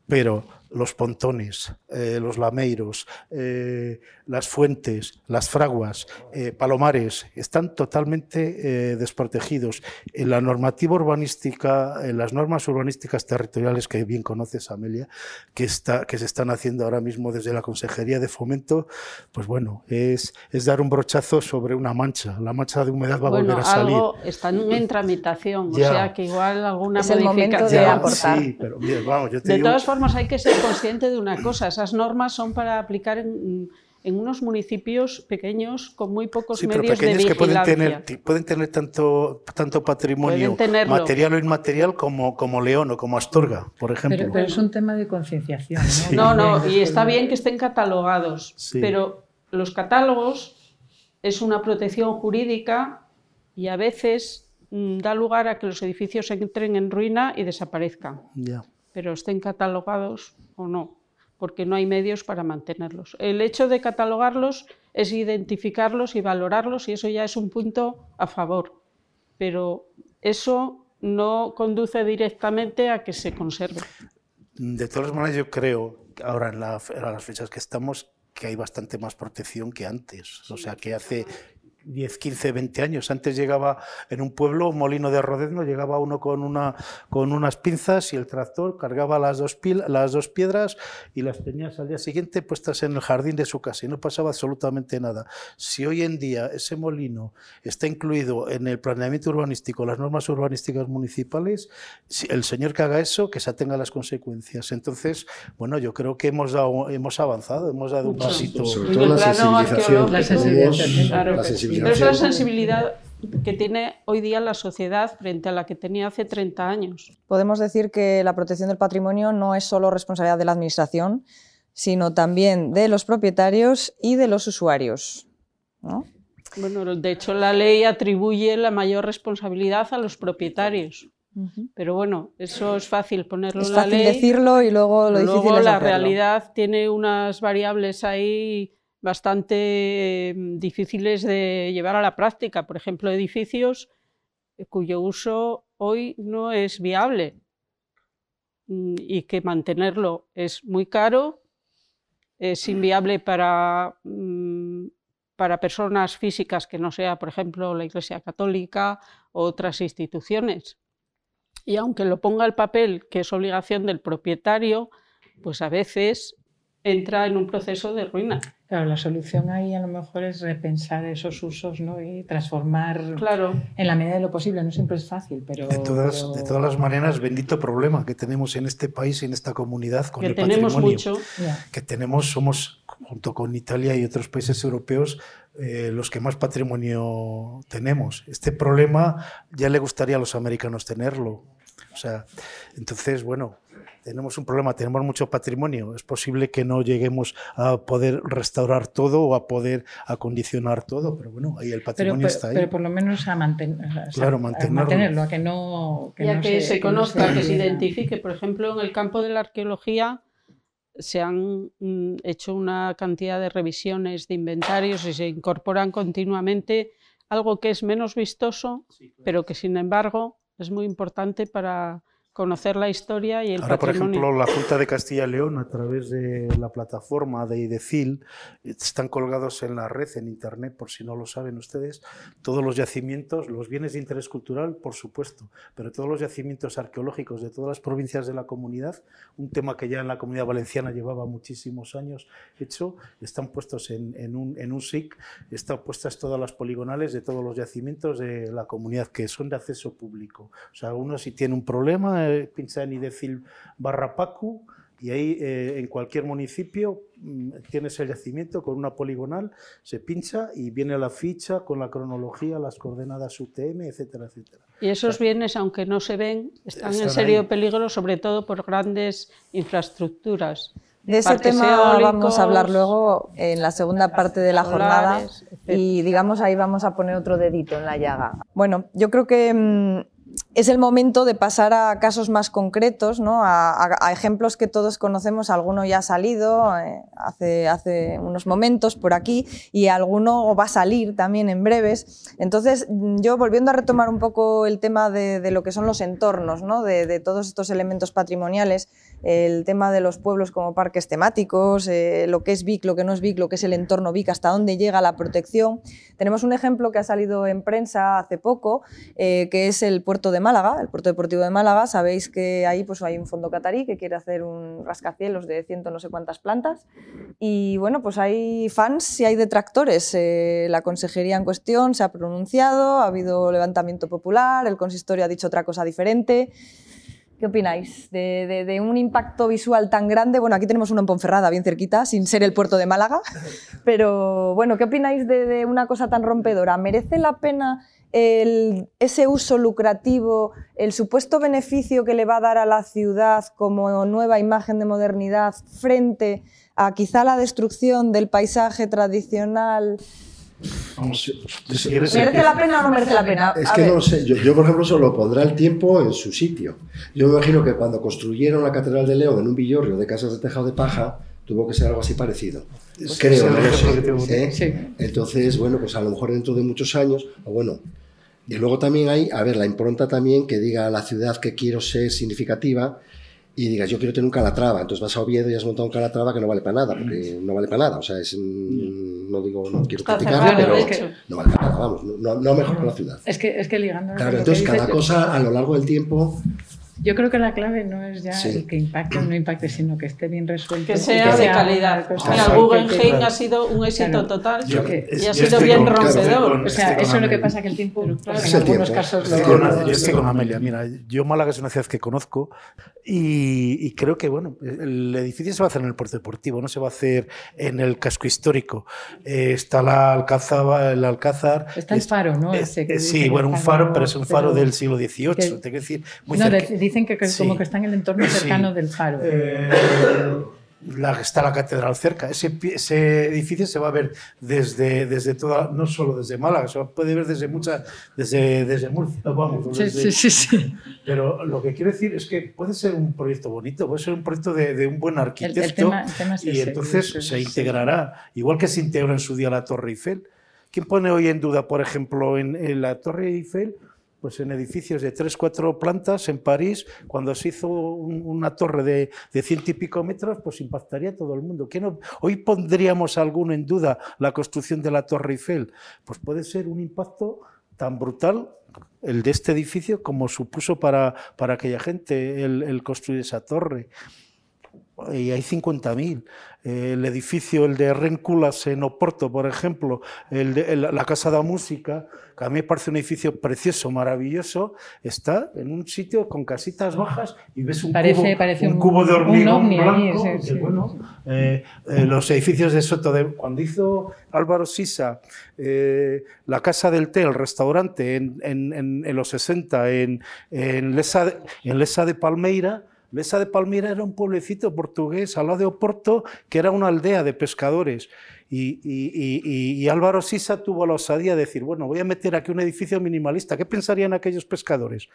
pero los pontones, eh, los lameiros, eh, las fuentes, las fraguas, eh, palomares, están totalmente desprotegidos. En la normativa urbanística, en las normas urbanísticas territoriales que bien conoces, Amelia, que, está, que se están haciendo ahora mismo desde la Consejería de Fomento, pues bueno, es, es dar un brochazo sobre una mancha. La mancha de humedad va a volver a salir. Algo están en tramitación, o sea que igual alguna es el momento de aportar. Sí, pero bien, vamos, yo te de digo... todas formas, hay que ser consciente de una cosa: esas normas son para aplicar en, en unos municipios pequeños con muy pocos sí, medios pero pequeños de que pueden tener, pueden tener tanto, tanto patrimonio material o inmaterial como, como León o como Astorga, por ejemplo. Pero, pero es un tema de concienciación. ¿no? Sí. No, no, y es está bien que estén catalogados, Sí. pero los catálogos es una protección jurídica y a veces mm, da lugar a que los edificios entren en ruina y desaparezcan, Ya. Pero estén catalogados o no, porque no hay medios para mantenerlos. El hecho de catalogarlos es identificarlos y valorarlos y eso ya es un punto a favor, pero eso no conduce directamente a que se conserve. De todas maneras, yo creo, ahora en la- a las fechas que estamos, que hay bastante más protección que antes. O sea, que hace 10, 15, 20 años. Antes llegaba en un pueblo, un molino de Rodezno, llegaba uno con, una, con unas pinzas y el tractor cargaba las dos, pil- las dos piedras y las tenías al día siguiente puestas en el jardín de su casa y no pasaba absolutamente nada. Si hoy en día ese molino está incluido en el planeamiento urbanístico, las normas urbanísticas municipales, el señor que haga eso, que se atenga a las consecuencias. Entonces, bueno, yo creo que hemos, dado, hemos avanzado, hemos dado un pasito. Sobre En todo la sensibilización. La sensibilización, Pero es la sensibilidad que tiene hoy día la sociedad frente a la que tenía hace 30 años. Podemos decir que la protección del patrimonio no es solo responsabilidad de la Administración, sino también de los propietarios y de los usuarios. ¿no? Bueno, de hecho la ley atribuye la mayor responsabilidad a los propietarios. Pero bueno, eso es fácil ponerlo Es en la fácil ley. decirlo y luego lo difícil Luego es la hacerlo. realidad tiene unas variables ahí bastante eh, difíciles de llevar a la práctica. Por ejemplo, edificios cuyo uso hoy no es viable mm, y que mantenerlo es muy caro, es inviable para, mm, para personas físicas que no sea, por ejemplo, la Iglesia Católica u otras instituciones. Y aunque lo ponga el papel, que es obligación del propietario, pues a veces entra en un proceso de ruina. Claro, la solución ahí a lo mejor es repensar esos usos ¿no? y transformar Claro, en la medida de lo posible. No siempre es fácil, pero... De todas, pero- de todas las maneras, bendito problema que tenemos en este país y en esta comunidad con que el tenemos patrimonio. mucho. Que tenemos, somos, junto con Italia y otros países europeos, eh, los que más patrimonio tenemos. Este problema ya le gustaría a los americanos tenerlo. O sea, entonces, bueno, tenemos un problema, tenemos mucho patrimonio. Es posible que no lleguemos a poder restaurar todo o a poder acondicionar todo, pero bueno, ahí el patrimonio pero- está ahí. pero por lo menos a, manten- o sea, Claro, a mantenerlo. mantenerlo, a que no... ya no que se, no conozca, que se pierda. identifique. Por ejemplo, en el campo de la arqueología se han mm, hecho una cantidad de revisiones de inventarios y se incorporan continuamente algo que es menos vistoso, pero que sin embargo es muy importante para conocer la historia y el Ahora, por patrimonio. ejemplo, la Junta de Castilla y León, a través de la plataforma de IDECIL, están colgados en la red, en Internet, por si no lo saben ustedes, todos los yacimientos, los bienes de interés cultural, por supuesto, pero todos los yacimientos arqueológicos de todas las provincias de la comunidad, un tema que ya en la comunidad valenciana llevaba muchísimos años hecho, están puestos en, en un, en un SIC, están puestas todas las poligonales de todos los yacimientos de la comunidad que son de acceso público. O sea, uno si tiene un problema, eh, pincha en IDECIL barra PACU y ahí eh, en cualquier municipio mm, tienes el yacimiento con una poligonal, se pincha y viene la ficha con la cronología, las coordenadas UTM, etcétera, etcétera. Y esos bienes, aunque no se ven, están, Están en serio ahí. peligro, sobre todo por grandes infraestructuras. De ese Parques tema vamos a hablar eólicos, luego en la segunda parte de la jornada solares, y digamos ahí vamos a poner otro dedito en la llaga. Bueno, yo creo que mm, es el momento de pasar a casos más concretos, ¿no? a, ejemplos que todos conocemos. Alguno ya ha salido eh, hace, unos momentos por aquí y alguno va a salir también en breves. Entonces, yo volviendo a retomar un poco el tema de, lo que son los entornos, ¿no? de todos estos elementos patrimoniales, el tema de los pueblos como parques temáticos, eh, lo que es Vic, lo que no es Vic, lo que es el entorno Vic, hasta dónde llega la protección. Tenemos un ejemplo que ha salido en prensa hace poco, eh, que es el puerto de Málaga, el puerto deportivo de Málaga. Sabéis que ahí pues, hay un fondo catarí que quiere hacer un rascacielos de ciento no sé cuántas plantas. Y bueno, pues hay fans y hay detractores. Eh, la consejería en cuestión se ha pronunciado, ha habido levantamiento popular, el consistorio ha dicho otra cosa diferente. ¿Qué opináis de, un impacto visual tan grande? Bueno, aquí tenemos uno en Ponferrada, bien cerquita, sin ser el puerto de Málaga. [LAUGHS] Pero bueno, ¿qué opináis de, una cosa tan rompedora? ¿Merece la pena ese uso lucrativo, el supuesto beneficio que le va a dar a la ciudad como nueva imagen de modernidad frente a quizá la destrucción del paisaje tradicional? ¿Merece la pena o no merece la pena? Es que no lo sé. Yo, por ejemplo, solo pondrá el tiempo en su sitio. Yo me imagino que cuando construyeron la Catedral de León en un villorrio de casas de tejado de paja, tuvo que ser algo así parecido. Creo, no ¿eh? Entonces, bueno, pues a lo mejor dentro de muchos años, o bueno, y luego también hay, a ver, la impronta también que diga a la ciudad que quiero ser significativa y digas, yo quiero tener un calatrava, entonces vas a Oviedo y has montado un calatrava que no vale para nada, porque no vale para nada, o sea, es, no digo, no quiero criticarlo, pero no vale para nada, vamos, no, no mejor la ciudad. Es que, es que ligando... Claro, entonces cada cosa a lo largo del tiempo yo creo que la clave no es ya el que impacte o no impacte, sino que esté bien resuelto. Que sea de calidad. Mira, Guggenheim ha sido un éxito total y ha sido bien rompedor. o sea, eso es lo que pasa que el tiempo, en algunos casos lo... Yo estoy con Amelia. Mira, yo Málaga es una ciudad que conozco y, creo que, bueno, el edificio se va a hacer en el puerto deportivo, no se va a hacer en el casco histórico. Eh, está la Alcázar, el Alcázar... Está el faro, ¿no? sí, bueno, un faro, pero es un faro del siglo XVIII, te quiero decir, muy no, dicen que, como que está en el entorno cercano del faro. Eh, está la catedral cerca. Ese, ese, edificio se va a ver desde, desde toda, no solo desde Málaga, se puede ver desde muchas, desde, desde Murcia, vamos. sí, sí, sí, Pero lo que quiero decir es que puede ser un proyecto bonito, puede ser un proyecto de, de un buen arquitecto y entonces se integrará, igual que se integra en su día la Torre Eiffel. ¿Quién pone hoy en duda, por ejemplo, en, en la Torre Eiffel? Pues en edificios de tres, cuatro plantas en París, cuando se hizo una torre de, de ciento y pico metros, pues impactaría a todo el mundo. Hoy pondríamos alguno en duda la construcción de la Torre Eiffel. Pues puede ser un impacto tan brutal el de este edificio como supuso para, para aquella gente el, el construir esa torre y hay 50.000. El edificio, el de Renculas en Oporto, por ejemplo, el de, la Casa de la Música, que a mí me parece un edificio precioso, maravilloso, está en un sitio con casitas bajas y ves un, cubo, de hormigón blanco. bueno, eh, eh, los edificios de Soto, de, cuando hizo Álvaro Sisa eh, la Casa del Té, el restaurante, en, en, en los 60, en, en, Lesa, en Lesa de Palmeira, Mesa de Palmira era un pueblecito portugués al lado de Oporto, que era una aldea de pescadores. Y, Álvaro Sisa tuvo la osadía de decir, bueno, voy a meter aquí un edificio minimalista. ¿Qué pensarían aquellos pescadores?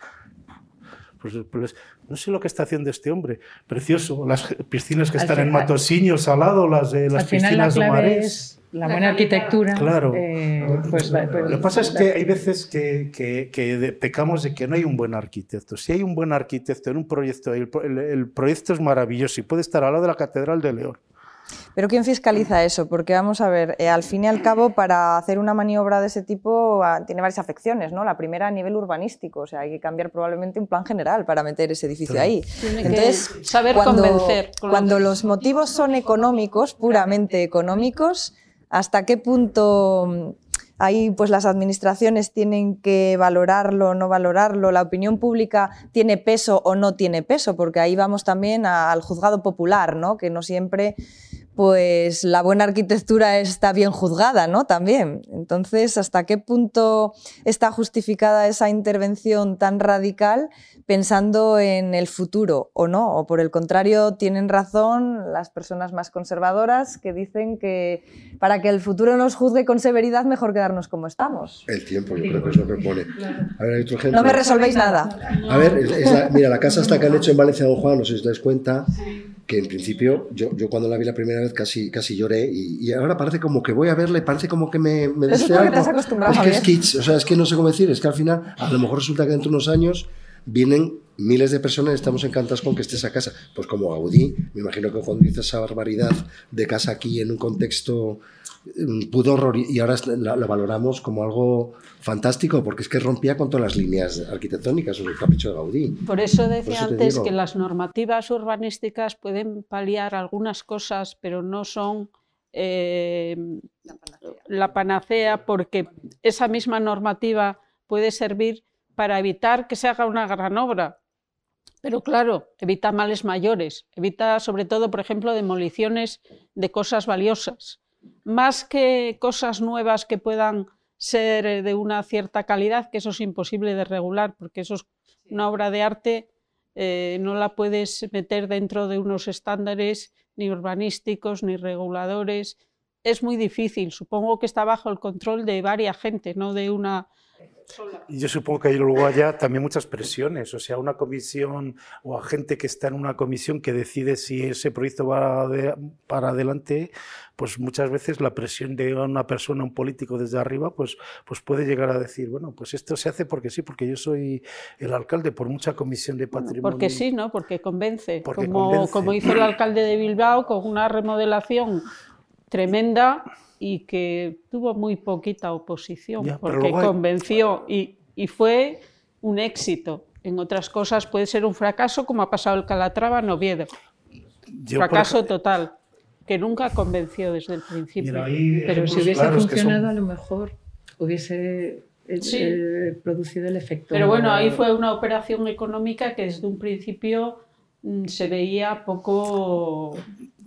Pues, pues, no sé lo que está haciendo este hombre. Precioso. Las piscinas que están en Matosiños al lado, las, de las piscinas de mares la buena arquitectura. Claro. Eh, pues, pues, lo que pasa es que hay veces que, que, pecamos de que no hay un buen arquitecto. Si hay un buen arquitecto en un proyecto, el, el, proyecto es maravilloso y puede estar al lado de la Catedral de León. Pero ¿quién fiscaliza eso? Porque vamos a ver, eh, al fin y al cabo, para hacer una maniobra de ese tipo ah, tiene varias afecciones, ¿no? La primera a nivel urbanístico, o sea, hay que cambiar probablemente un plan general para meter ese edificio ahí. Entonces, saber cuando, convencer. Cuando los motivos son económicos, puramente económicos, hasta qué punto mm, ahí pues las administraciones tienen que valorarlo o no valorarlo, la opinión pública tiene peso o no tiene peso, porque ahí vamos también al juzgado popular, ¿no? que no siempre pues la buena arquitectura está bien juzgada, ¿no? También. Entonces, ¿hasta qué punto está justificada esa intervención tan radical pensando en el futuro o no? O por el contrario, tienen razón las personas más conservadoras que dicen que para que el futuro nos juzgue con severidad, mejor quedarnos como estamos. El tiempo, yo creo que es lo que pone. A ver, hay otro ejemplo. No me resolvéis nada. A ver, es la- mira, la casa esta que han hecho en Valencia Don Juan, no sé si os dais cuenta, que en principio yo, yo cuando la vi la primera vez casi, casi lloré y, y ahora parece como que voy a verla y parece como que me, me Eso es dice porque algo. te has acostumbrado, es que es Javier. kitsch, o sea, es que no sé cómo decir, es que al final a lo mejor resulta que dentro de unos años vienen miles de personas y estamos encantados con que esté esa casa. Pues como Gaudí, me imagino que cuando hizo esa barbaridad de casa aquí en un contexto pudo horror y ahora es- la, la valoramos como algo fantástico porque es que rompía con todas las líneas arquitectónicas, el capricho de Gaudí. Por eso decía eso antes digo. que las normativas urbanísticas pueden paliar algunas cosas, pero no son eh, la panacea, porque esa misma normativa puede servir para evitar que se haga una gran obra. Pero claro, evita males mayores, evita sobre todo, por ejemplo, demoliciones de cosas valiosas, más que cosas nuevas que puedan ser eh, de una cierta calidad, que eso es imposible de regular, porque eso es una obra de arte, eh, no la puedes meter dentro de unos estándares ni urbanísticos ni reguladores. Es muy difícil, supongo que está bajo el control de varias gente, no de una Y yo supongo que hay luego haya también muchas presiones, o sea, una comisión o a gente que está en una comisión que decide si ese proyecto va de- para adelante, pues muchas veces la presión de una persona, un político desde arriba, pues, pues puede llegar a decir, bueno, pues esto se hace porque sí, porque yo soy el alcalde, por mucha comisión de patrimonio. Porque sí, ¿no? Porque convence. Porque como, convence. como hizo el alcalde de Bilbao con una remodelación tremenda y que tuvo muy poquita oposición, Ya, porque hay- convenció y, y fue un éxito. En otras cosas puede ser un fracaso, como ha pasado el Calatrava en Oviedo. Yo, fracaso total, que nunca convenció desde el principio. Mira, Pero si hubiese claros que son- funcionado, a lo mejor hubiese eh, Sí. eh, producido el efecto. Pero bueno, ahí fue una operación económica que desde un principio mm, se veía poco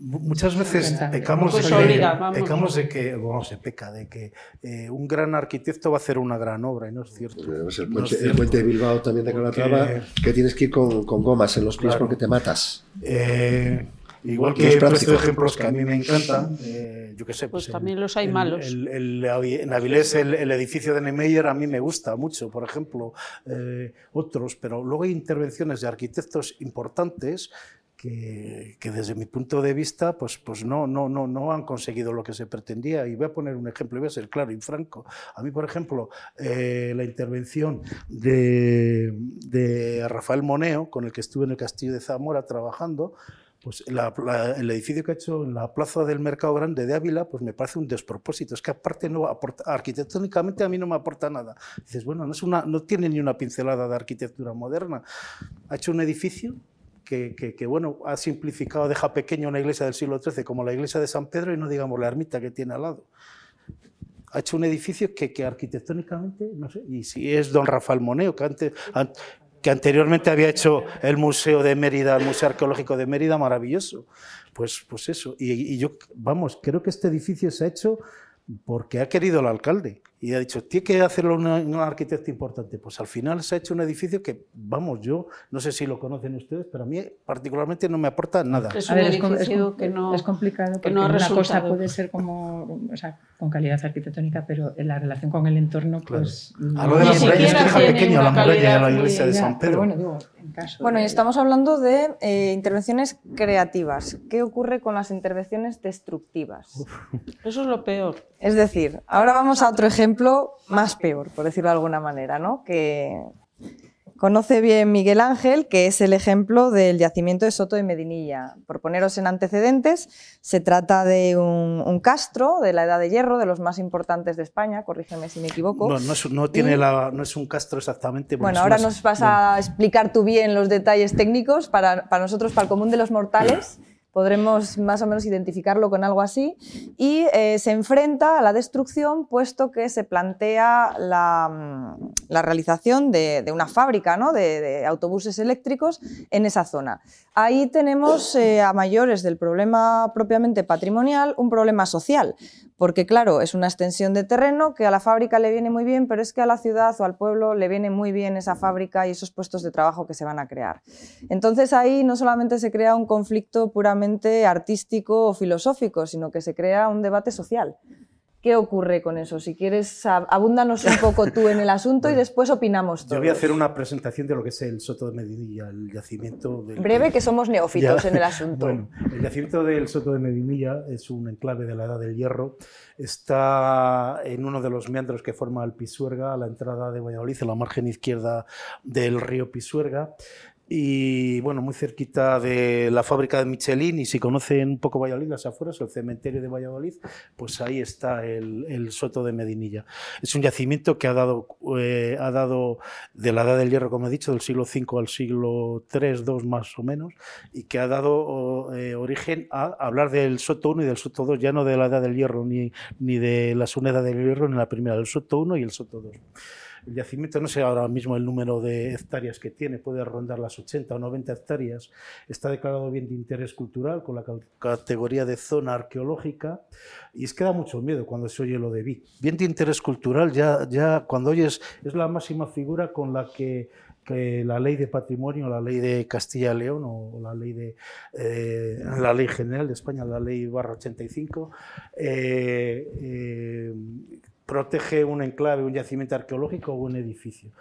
Muchas veces Rentable. pecamos, de, que, vamos. pecamos de que, bueno, se peca de que eh, un gran arquitecto va a hacer una gran obra y no es cierto. Pues el, No puente, es el cierto. puente de Bilbao también de Porque- Calatrava, que tienes que ir con, con gomas en los pies Claro. porque te matas. Eh, igual que es he puesto práctico. ejemplos que a mí me encantan, eh, yo qué sé. Pues el- también los hay el- malos. el- el- en Avilés el, el edificio de Niemeyer a mí me gusta mucho, por ejemplo, eh, otros, pero luego hay intervenciones de arquitectos importantes que, que desde mi punto de vista pues, pues no, no, no, no han conseguido lo que se pretendía. Y voy a poner un ejemplo, y voy a ser claro y franco. A mí, por ejemplo, eh, la intervención de, de Rafael Moneo, con el que estuve en el Castillo de Zamora trabajando, pues la- la- el edificio que ha hecho en la plaza del Mercado Grande de Ávila, pues me parece un despropósito. Es que aparte no aporta, arquitectónicamente a mí no me aporta nada. Dices, bueno, no, es una, no tiene ni una pincelada de arquitectura moderna. Ha hecho un edificio que, bueno, ha simplificado, deja pequeño una iglesia del siglo XIII como la iglesia de San Pedro y no digamos la ermita que tiene al lado. Ha hecho un edificio que, arquitectónicamente, no sé, y si es don Rafael Moneo, que, antes, an- que anteriormente había hecho el Museo de Mérida, el Museo Arqueológico de Mérida, maravilloso. Pues, pues eso, y yo, vamos, creo que este edificio se ha hecho porque ha querido el alcalde y ha dicho, tiene que hacerlo una- un arquitecto importante. Pues al final se ha hecho un edificio que, vamos, yo no sé si lo conocen ustedes, pero a mí particularmente no me aporta nada. Es un ver, es, com- es edificio que no... es complicado porque no ha una cosa puede ser como, o sea, con calidad arquitectónica, pero en la relación con el entorno, Claro. pues. A lo de la muralla es que pequeña una la muralla de la iglesia de San pero Pedro. bueno, digo, en caso Bueno, y estamos hablando de eh, intervenciones creativas. ¿Qué ocurre con las intervenciones destructivas? Eso es lo peor. Es decir, ahora vamos a otro ejemplo más peor, por decirlo de alguna manera, ¿no? que conoce bien Miguel Ángel, que es el ejemplo del yacimiento de Soto de Medinilla. Por poneros en antecedentes, se trata de un, un castro de la Edad de Hierro, de los más importantes de España, corrígeme si me equivoco. No, no, es, no tiene Y- la, no es un castro exactamente. Bueno, ahora una- nos vas a explicar tú bien los detalles técnicos para, para nosotros, para el común de los mortales. [CLEARS THROAT] podremos más o menos identificarlo con algo así, y eh, se enfrenta a la destrucción puesto que se plantea la, mm, realización de, una fábrica ¿no? de, autobuses eléctricos en esa zona. Ahí tenemos eh, a mayores del problema propiamente patrimonial un problema social, porque claro, es una extensión de terreno que a la fábrica le viene muy bien, pero es que a la ciudad o al pueblo le viene muy bien esa fábrica y esos puestos de trabajo que se van a crear. Entonces ahí no solamente se crea un conflicto puramente artístico o filosófico, sino que se crea un debate social. ¿Qué ocurre con eso? Si quieres, abúndanos un poco tú en el asunto y después opinamos todos. Yo voy a hacer una presentación de lo que es el Soto de Medinilla, el yacimiento... Del... Breve, que somos neófitos en el asunto. Bueno, el yacimiento del Soto de Medinilla es un enclave de la Edad del Hierro. Está en uno de los meandros que forma el Pisuerga, a la entrada de Valladolid, en la margen izquierda del río Pisuerga y bueno, muy cerquita de la fábrica de Michelin y si conocen un poco Valladolid, las afueras, el cementerio de Valladolid, pues ahí está el, Soto de Medinilla. Es un yacimiento que ha dado, eh, ha dado de la Edad del Hierro, como he dicho, del siglo V al siglo III, II más o menos, y que ha dado eh, origen a hablar del Soto I y del Soto II, ya no de la Edad del Hierro ni, ni de la segunda Edad del Hierro, ni la primera, del Soto I y el Soto II. El yacimiento, no sé ahora mismo el número de hectáreas que tiene, puede rondar las 80 o 90 hectáreas. Está declarado bien de interés cultural con la categoría de zona arqueológica y es que da mucho miedo cuando se oye lo de Vic. Bien de interés cultural, ya, ya cuando oyes, es la máxima figura con la que la ley de patrimonio, la ley de Castilla y León o la ley de eh, la ley general de España, la ley barra 85, eh, eh, protege un enclave, un yacimiento arqueológico o un edificio.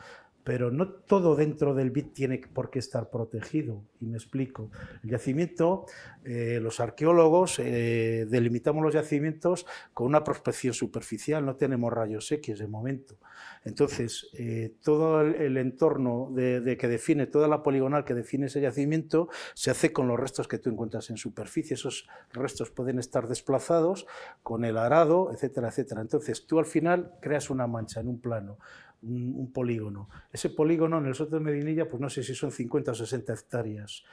Pero no todo dentro del BIT tiene por qué estar protegido, y me explico. El yacimiento, eh, los arqueólogos eh, delimitamos los yacimientos con una prospección superficial, no tenemos rayos X de momento. Entonces, eh, todo el, entorno de, que define, toda la poligonal que define ese yacimiento, se hace con los restos que tú encuentras en superficie. Esos restos pueden estar desplazados con el arado, etcétera, etcétera. Entonces, tú al final creas una mancha en un plano. Un, polígono. Ese polígono en el Soto de Medinilla, pues no sé si son 50 o 60 hectáreas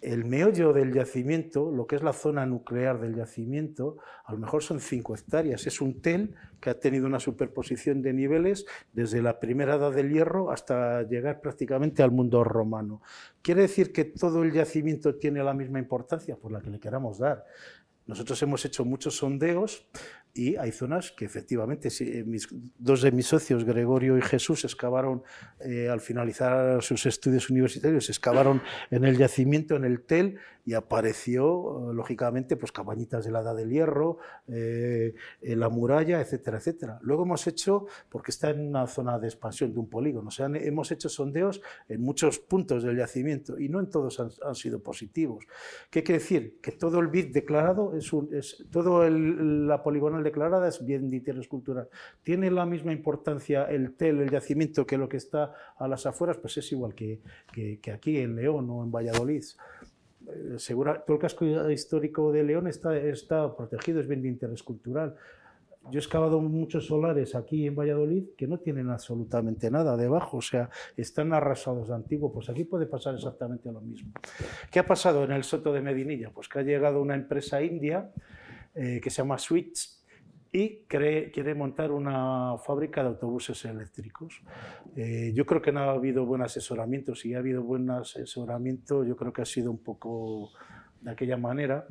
el meollo del yacimiento, lo que es la zona nuclear del yacimiento, a lo mejor son 5 hectáreas. Es un tel que ha tenido una superposición de niveles desde la primera edad del hierro hasta llegar prácticamente al mundo romano. ¿Quiere decir que todo el yacimiento tiene la misma importancia? Por la que le queramos dar. Nosotros hemos hecho muchos sondeos y hay zonas que efectivamente, eh, dos de mis socios, Gregorio y Jesús, excavaron eh, al finalizar sus estudios universitarios, excavaron en el yacimiento, en el TEL, y apareció, eh, lógicamente, pues cabañitas de la Edad del Hierro, la muralla, etcétera, etcétera. Luego hemos hecho, porque está en una zona de expansión de un polígono, hemos hecho sondeos en muchos puntos del yacimiento y no en todos han, sido positivos. ¿Qué quiere decir? Que todo el BIT declarado es, un, es todo la poligonal declarada es bien de interés cultural. ¿Tiene la misma importancia el TEL, el yacimiento, que lo que está a las afueras? Pues es igual que, que, aquí en León o en Valladolid. Eh, segura, todo el casco histórico de León está, está protegido, es bien de interés cultural. Yo he excavado muchos solares aquí en Valladolid que no tienen absolutamente nada debajo, o sea, están arrasados de antiguo. Pues aquí puede pasar exactamente lo mismo. ¿Qué ha pasado en el Soto de Medinilla? Pues que ha llegado una empresa india eh, que se llama Switch, y quiere montar una fábrica de autobuses eléctricos. Eh, yo creo que no ha habido buen asesoramiento. Si ha habido buen asesoramiento, yo creo que ha sido un poco de aquella manera,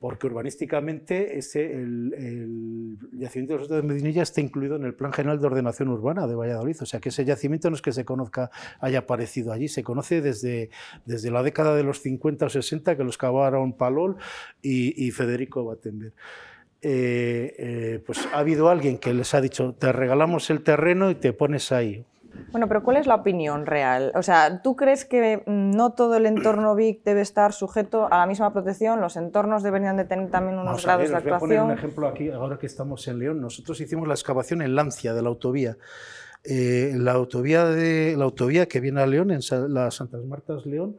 porque urbanísticamente ese, el, el yacimiento de los de Medinilla está incluido en el Plan General de Ordenación Urbana de Valladolid. O sea que ese yacimiento no es que se conozca, haya aparecido allí, se conoce desde, desde la década de los 50 o 60 que los cavaron Palol y, y Federico Battenberg. Eh, eh, pues ha habido alguien que les ha dicho, te regalamos el terreno y te pones ahí. Bueno, pero ¿cuál es la opinión real? O sea, ¿tú crees que no todo el entorno VIC debe estar sujeto a la misma protección? ¿Los entornos deberían de tener también unos grados de actuación? Voy a poner un ejemplo aquí, ahora que estamos en León. Nosotros hicimos la excavación en Lancia de la autovía. Eh, la, autovía de, la autovía que viene a León, en la Santas Martas León,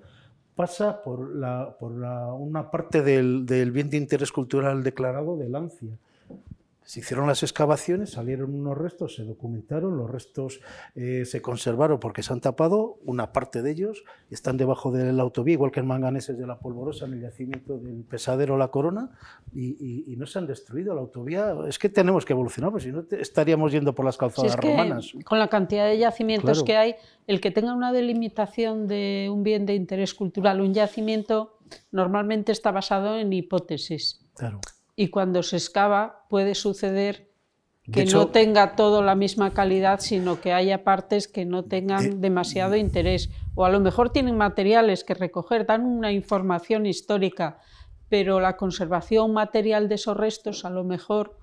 pasa por, una parte del, bien de interés cultural declarado de Lancia. Se hicieron las excavaciones, salieron unos restos, se documentaron, los restos eh, se conservaron porque se han tapado, una parte de ellos están debajo de la autovía, igual que en Manganeses de la Polvorosa, en el yacimiento del Pesadero La Corona, y, no se han destruido la autovía. Es que tenemos que evolucionar, porque si no estaríamos yendo por las calzadas romanas. Con la cantidad de yacimientos que hay, el que tenga una delimitación de un bien de interés cultural, un yacimiento, normalmente está basado en hipótesis. Claro y cuando se excava puede suceder que no tenga todo la misma calidad, sino que haya partes que no tengan demasiado interés. O a lo mejor tienen materiales que recoger, dan una información histórica, pero la conservación material de esos restos a lo mejor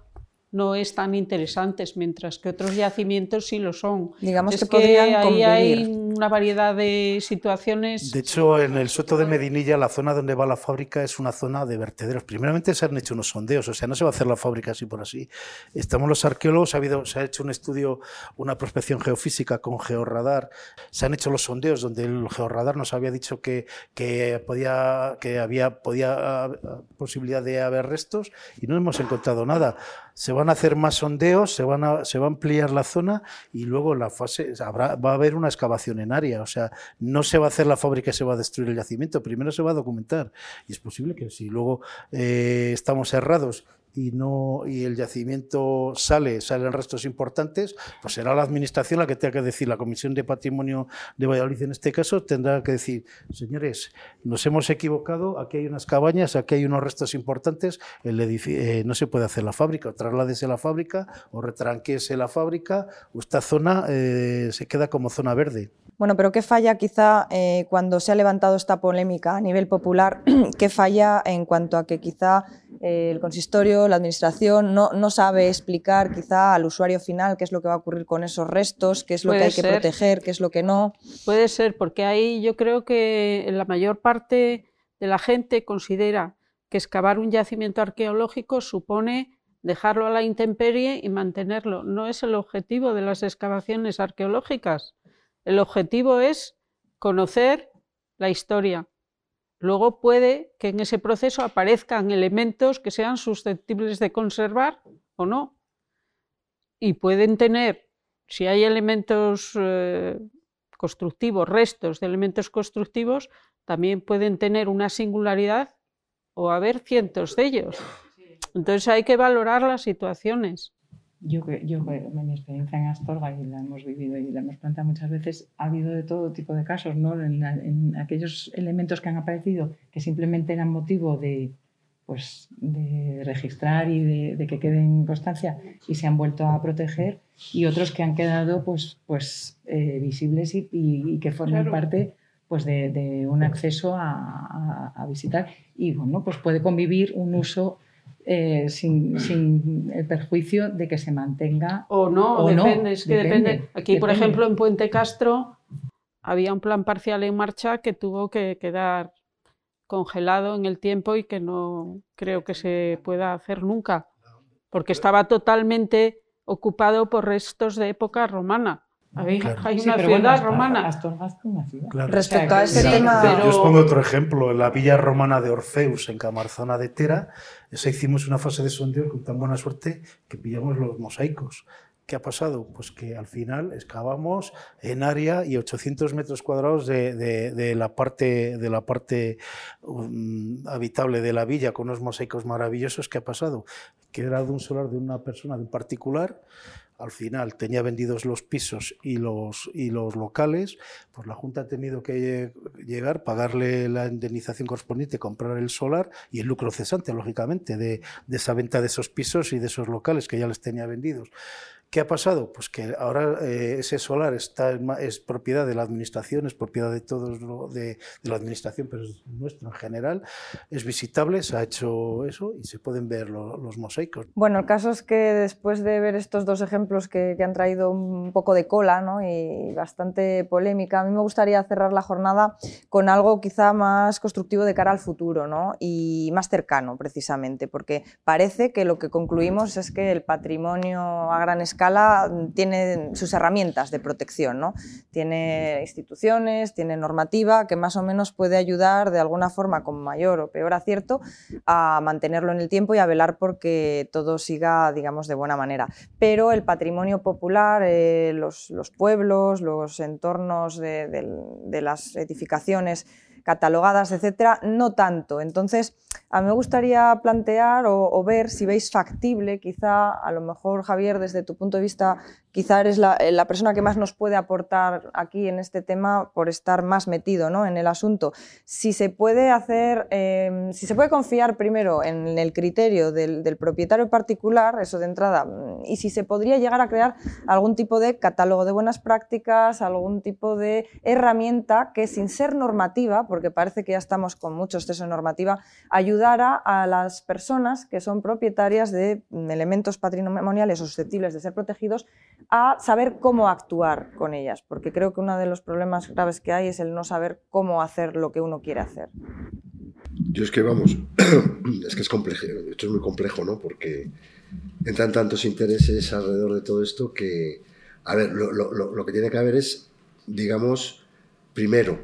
no es tan interesantes, mientras que otros yacimientos sí lo son. Digamos que, podrían ahí hay una variedad de situaciones. De hecho, en el Soto de Medinilla, la zona donde va la fábrica es una zona de vertederos. Primeramente se han hecho unos sondeos, o sea, no se va a hacer la fábrica así por así. Estamos los arqueólogos, ha habido, se ha hecho un estudio, una prospección geofísica con georradar, se han hecho los sondeos donde el georradar nos había dicho que, que, podía, que había podía, posibilidad de haber restos y no hemos encontrado nada se van a hacer más sondeos, se, van a, se va a ampliar la zona y luego la fase habrá, va a haber una excavación en área. O sea, no se va a hacer la fábrica y se va a destruir el yacimiento. Primero se va a documentar. Y es posible que si luego eh, estamos cerrados y, no, y el yacimiento sale, salen restos importantes, pues será la Administración la que tenga que decir, la Comisión de Patrimonio de Valladolid en este caso, tendrá que decir, señores, nos hemos equivocado, aquí hay unas cabañas, aquí hay unos restos importantes, el eh, no se puede hacer la fábrica, o trasládese la fábrica, o retranquese la fábrica, o esta zona eh, se queda como zona verde. Bueno, pero ¿qué falla quizá eh, cuando se ha levantado esta polémica a nivel popular? [CLEARS THROAT] ¿Qué falla en cuanto a que quizá el consistorio, la administración, no, no, sabe explicar quizá al usuario final qué es lo que va a ocurrir con esos restos, qué es lo que hay que proteger, qué es lo que no? Puede ser, porque ahí yo creo que la mayor parte de la gente considera que excavar un yacimiento arqueológico supone dejarlo a la intemperie y mantenerlo. No es el objetivo de las excavaciones arqueológicas. El objetivo es conocer la historia. Luego puede que en ese proceso aparezcan elementos que sean susceptibles de conservar o no. Y pueden tener, si hay elementos eh, constructivos, restos de elementos constructivos, también pueden tener una singularidad o haber cientos de ellos. Entonces hay que valorar las situaciones. Yo, yo, en mi experiencia en Astorga, y la hemos vivido y la hemos planteado muchas veces, ha habido de todo tipo de casos, ¿no? En, aquellos elementos que han aparecido que simplemente eran motivo de, pues, de registrar y de, que queden en constancia y se han vuelto a proteger, y otros que han quedado pues, pues, eh, visibles y, que forman parte pues, de, un acceso a, a, a visitar. Y bueno, pues puede convivir un uso eh, sin, el perjuicio de que se mantenga. O no, depende, es que depende. Aquí, por ejemplo, en Puente Castro había un plan parcial en marcha que tuvo que quedar congelado en el tiempo y que no creo que se pueda hacer nunca, porque estaba totalmente ocupado por restos de época romana. Hay, una ciudad romana. Respecto a ese tema. Yo os pongo otro ejemplo. En la villa romana de Orfeus, en Camarzona de Tera, esa hicimos una fase de sondeo con tan buena suerte que pillamos los mosaicos. ¿Qué ha pasado? Pues que al final excavamos en área y 800 metros cuadrados de, de, la parte, de la parte um, habitable de la villa con unos mosaicos maravillosos. ¿Qué ha pasado? Que era de un solar de una persona, de un particular, al final tenía vendidos los pisos y los, y los locales, pues la Junta ha tenido que llegar, pagarle la indemnización correspondiente, comprar el solar y el lucro cesante, lógicamente, de, de esa venta de esos pisos y de esos locales que ya les tenía vendidos. ¿Qué ha pasado? Pues que ahora eh, ese solar está, es propiedad de la administración, es propiedad de todos de, de, la administración, pero es nuestro en general. Es visitable, se ha hecho eso y se pueden ver los mosaicos. Bueno, el caso es que después de ver estos dos ejemplos que, que han traído un poco de cola ¿no? y bastante polémica, a mí me gustaría cerrar la jornada con algo quizá más constructivo de cara al futuro ¿no? y más cercano precisamente, porque parece que lo que concluimos es que el patrimonio a gran escala escala tiene sus herramientas de protección, ¿no? Tiene instituciones, tiene normativa que más o menos puede ayudar de alguna forma con mayor o peor acierto a mantenerlo en el tiempo y a velar porque todo siga, digamos, de buena manera. Pero el patrimonio popular, eh, los, pueblos, los entornos de las edificaciones, catalogadas, etcétera, no tanto. Entonces, a mí me gustaría plantear o, ver si veis factible, quizá, a lo mejor, Javier, desde tu punto de vista, quizá eres la, la persona que más nos puede aportar aquí en este tema por estar más metido ¿no? en el asunto. Si se puede hacer, em, si se puede confiar primero en el criterio del, del, propietario particular, eso de entrada, y si se podría llegar a crear algún tipo de catálogo de buenas prácticas, algún tipo de herramienta que sin ser normativa, porque parece que ya estamos con mucho exceso de normativa, ayudara a las personas que son propietarias de elementos patrimoniales susceptibles de ser protegidos a saber cómo actuar con ellas, porque creo que uno de los problemas graves que hay es el no saber cómo hacer lo que uno quiere hacer. Yo es que vamos, [CLEARS THROAT] es que es complejo, esto es muy complejo, ¿no? Porque entran tantos intereses alrededor de todo esto que, a ver, lo, lo que tiene que haber es, digamos, primero,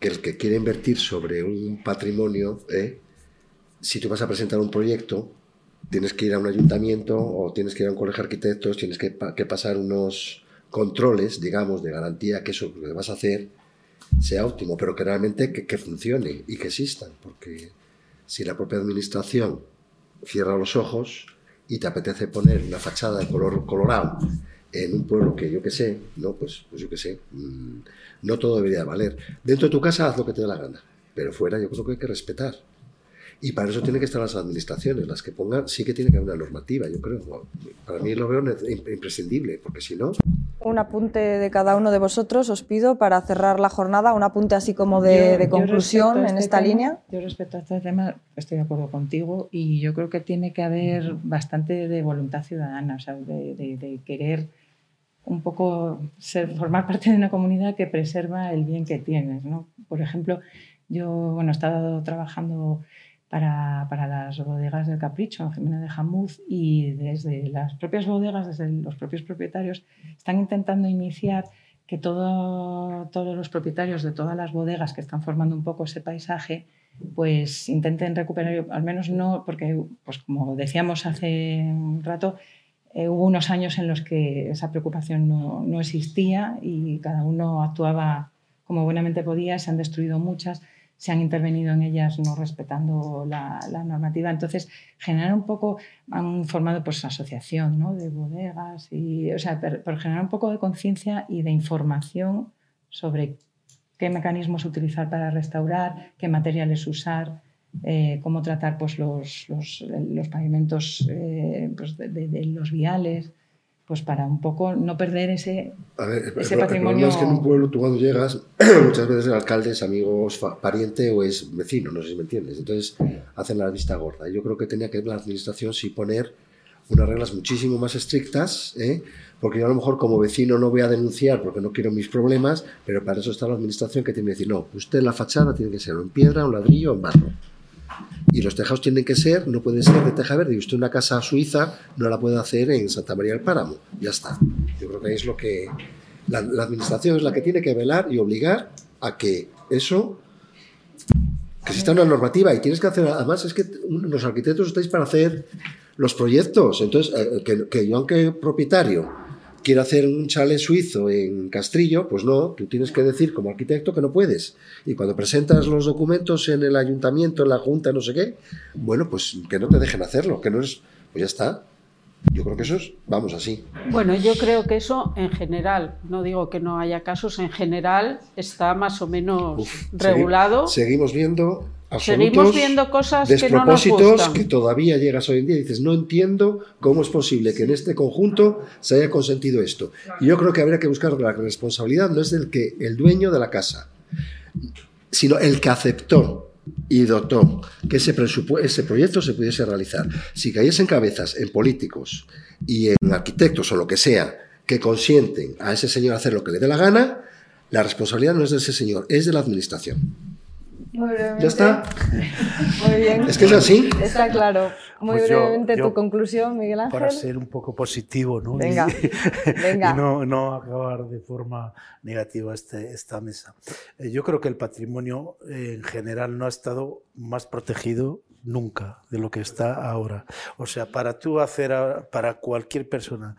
que el que quiere invertir sobre un patrimonio, ¿eh? si tú vas a presentar un proyecto, tienes que ir a un ayuntamiento o tienes que ir a un colegio de arquitectos, tienes que, pasar unos controles, digamos, de garantía que eso que vas a hacer sea óptimo, pero que realmente que, funcione y que existan, porque si la propia administración cierra los ojos y te apetece poner una fachada de color colorado en un pueblo que yo que sé, no, pues, pues yo que sé, mm, no todo debería valer. Dentro de tu casa haz lo que te dé la gana, pero fuera yo creo que hay que respetar. Y para eso tienen que estar las administraciones, las que pongan, sí que tiene que haber una normativa, yo creo. Para mí lo veo imprescindible, porque si no... Un apunte de cada uno de vosotros os pido para cerrar la jornada, un apunte así como de, conclusión en este esta línea. Yo respecto a este tema estoy de acuerdo contigo y yo creo que tiene que haber bastante de voluntad ciudadana, o sea, de, de querer un poco ser, formar parte de una comunidad que preserva el bien que tienes. ¿no? Por ejemplo, yo bueno, he estado trabajando para, para, las bodegas del Capricho en Jimena de Jamuz y desde las propias bodegas, desde los propios propietarios, están intentando iniciar que todo, todos los propietarios de todas las bodegas que están formando un poco ese paisaje pues intenten recuperar, al menos no, porque pues como decíamos hace un rato, eh, hubo unos años en los que esa preocupación no, no, existía y cada uno actuaba como buenamente podía, se han destruido muchas, se han intervenido en ellas no respetando la, normativa. Entonces, generar un poco, han formado pues asociación ¿no? de bodegas, y, o sea, por generar un poco de conciencia y de información sobre qué mecanismos utilizar para restaurar, qué materiales usar, eh, cómo tratar pues, los, los, los pavimentos eh, pues, de, los viales, pues para un poco no perder ese, A ver, ese el, patrimonio. El es que en un pueblo tú cuando llegas, [CLEARS THROAT] muchas veces el alcalde es amigo, pariente o es vecino, no sé si me entiendes. Entonces hacen la vista gorda. Yo creo que tenía que la administración sí poner unas reglas muchísimo más estrictas, ¿eh? porque yo a lo mejor como vecino no voy a denunciar porque no quiero mis problemas, pero para eso está la administración que tiene que decir, no, usted la fachada tiene que ser en piedra, un ladrillo o en barro. Y los tejados tienen que ser, no pueden ser de teja verde. Y usted una casa suiza no la puede hacer en Santa María del Páramo. Ya está. Yo creo que es lo que... La, administración es la que tiene que velar y obligar a que eso... Que exista una normativa y tienes que hacer... Además es que los arquitectos estáis para hacer los proyectos. Entonces, eh, que, que yo aunque propietario quiere hacer un chalet suizo en Castrillo, pues no, tú tienes que decir como arquitecto que no puedes. Y cuando presentas los documentos en el ayuntamiento, en la junta, no sé qué, bueno, pues que no te dejen hacerlo, que no es, pues ya está. Yo creo que eso es, vamos así. Bueno, yo creo que eso en general, no digo que no haya casos, en general está más o menos regulado. seguimos viendo Seguimos viendo cosas despropósitos que, no nos que todavía llegas hoy en día y dices, no entiendo cómo es posible que en este conjunto se haya consentido esto. Y yo creo que habría que buscar la responsabilidad no es del que el dueño de la casa, sino el que aceptó y dotó que ese, ese proyecto se pudiese realizar. Si cayesen cabezas en políticos y en arquitectos o lo que sea que consienten a ese señor hacer lo que le dé la gana, la responsabilidad no es de ese señor, es de la administración. Muy brevemente. ¿Ya está? Muy bien. Es que es así. Está claro. Muy Pues yo- brevemente yo- tu conclusión, Miguel Ángel. Para ser un poco positivo, ¿no? Venga, Y, [LAUGHS] venga. y no, no acabar de forma negativa este, esta mesa. Eh, yo creo que el patrimonio eh, en general no ha estado más protegido nunca de lo que está ahora. O sea, para tú hacer, ahora- para cualquier persona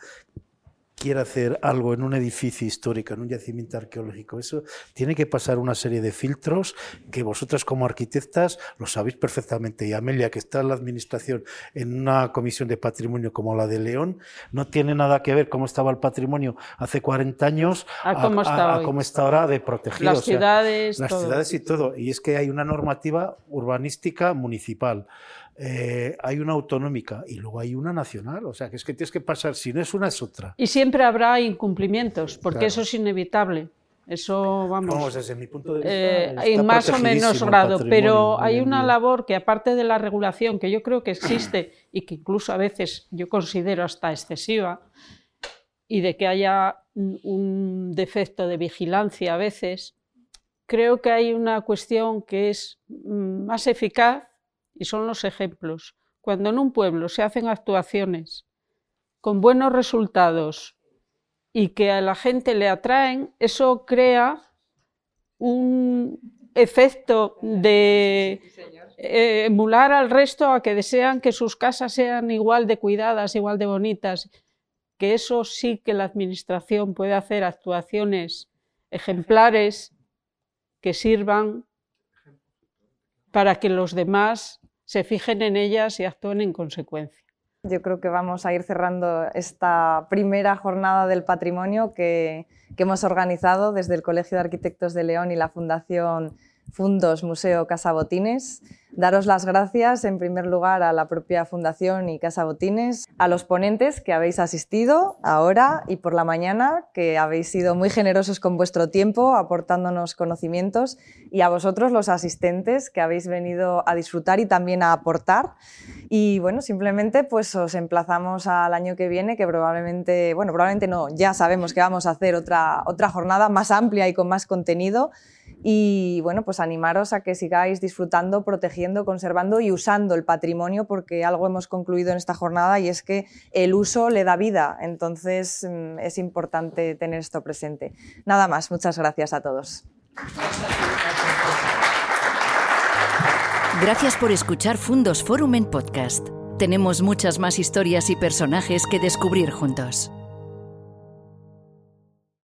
quiera hacer algo en un edificio histórico, en un yacimiento arqueológico, eso tiene que pasar una serie de filtros que vosotras como arquitectas lo sabéis perfectamente. Y Amelia, que está en la administración en una comisión de patrimonio como la de León, no tiene nada que ver cómo estaba el patrimonio hace 40 años A cómo está a hoy. cómo está ahora de protegido. Las O sea, ciudades, las todo. ciudades y todo. Y es que hay una normativa urbanística municipal, eh, hay una autonómica y luego hay una nacional. O sea, que es que tienes que pasar, si no es una, es otra. Y siempre habrá incumplimientos, porque Claro. eso es inevitable. Eso, vamos, Vamos, desde mi punto de vista. eh, en más o menos grado, pero hay una labor que aparte de la regulación, que yo creo que existe y que incluso a veces yo considero hasta excesiva, y de que haya un- un defecto de vigilancia a veces, creo que hay una cuestión que es mm, más eficaz y son los ejemplos. Cuando en un pueblo se hacen actuaciones con buenos resultados y que a la gente le atraen, eso crea un efecto de eh, emular al resto a que desean que sus casas sean igual de cuidadas, igual de bonitas, que eso sí que la administración puede hacer actuaciones ejemplares que sirvan para que los demás se fijen en ellas y actúen en consecuencia. Yo creo que vamos a ir cerrando esta primera jornada del patrimonio que, hemos organizado desde el Colegio de Arquitectos de León y la Fundación Fundos Museo Casa Botines. Daros las gracias en primer lugar a la propia Fundación y Casa Botines, a los ponentes que habéis asistido ahora y por la mañana, que habéis sido muy generosos con vuestro tiempo, aportándonos conocimientos, y a vosotros los asistentes que habéis venido a disfrutar y también a aportar. Y bueno, simplemente pues os emplazamos al año que viene, que probablemente, bueno, probablemente no, ya sabemos que vamos a hacer otra, otra jornada más amplia y con más contenido. Y bueno, pues animaros a que sigáis disfrutando, protegiendo, conservando y usando el patrimonio, porque algo hemos concluido en esta jornada y es que el uso le da vida. Entonces mm, es importante tener esto presente. Nada más, muchas gracias a todos. Gracias por escuchar Fundos Forum en podcast. Tenemos muchas más historias y personajes que descubrir juntos.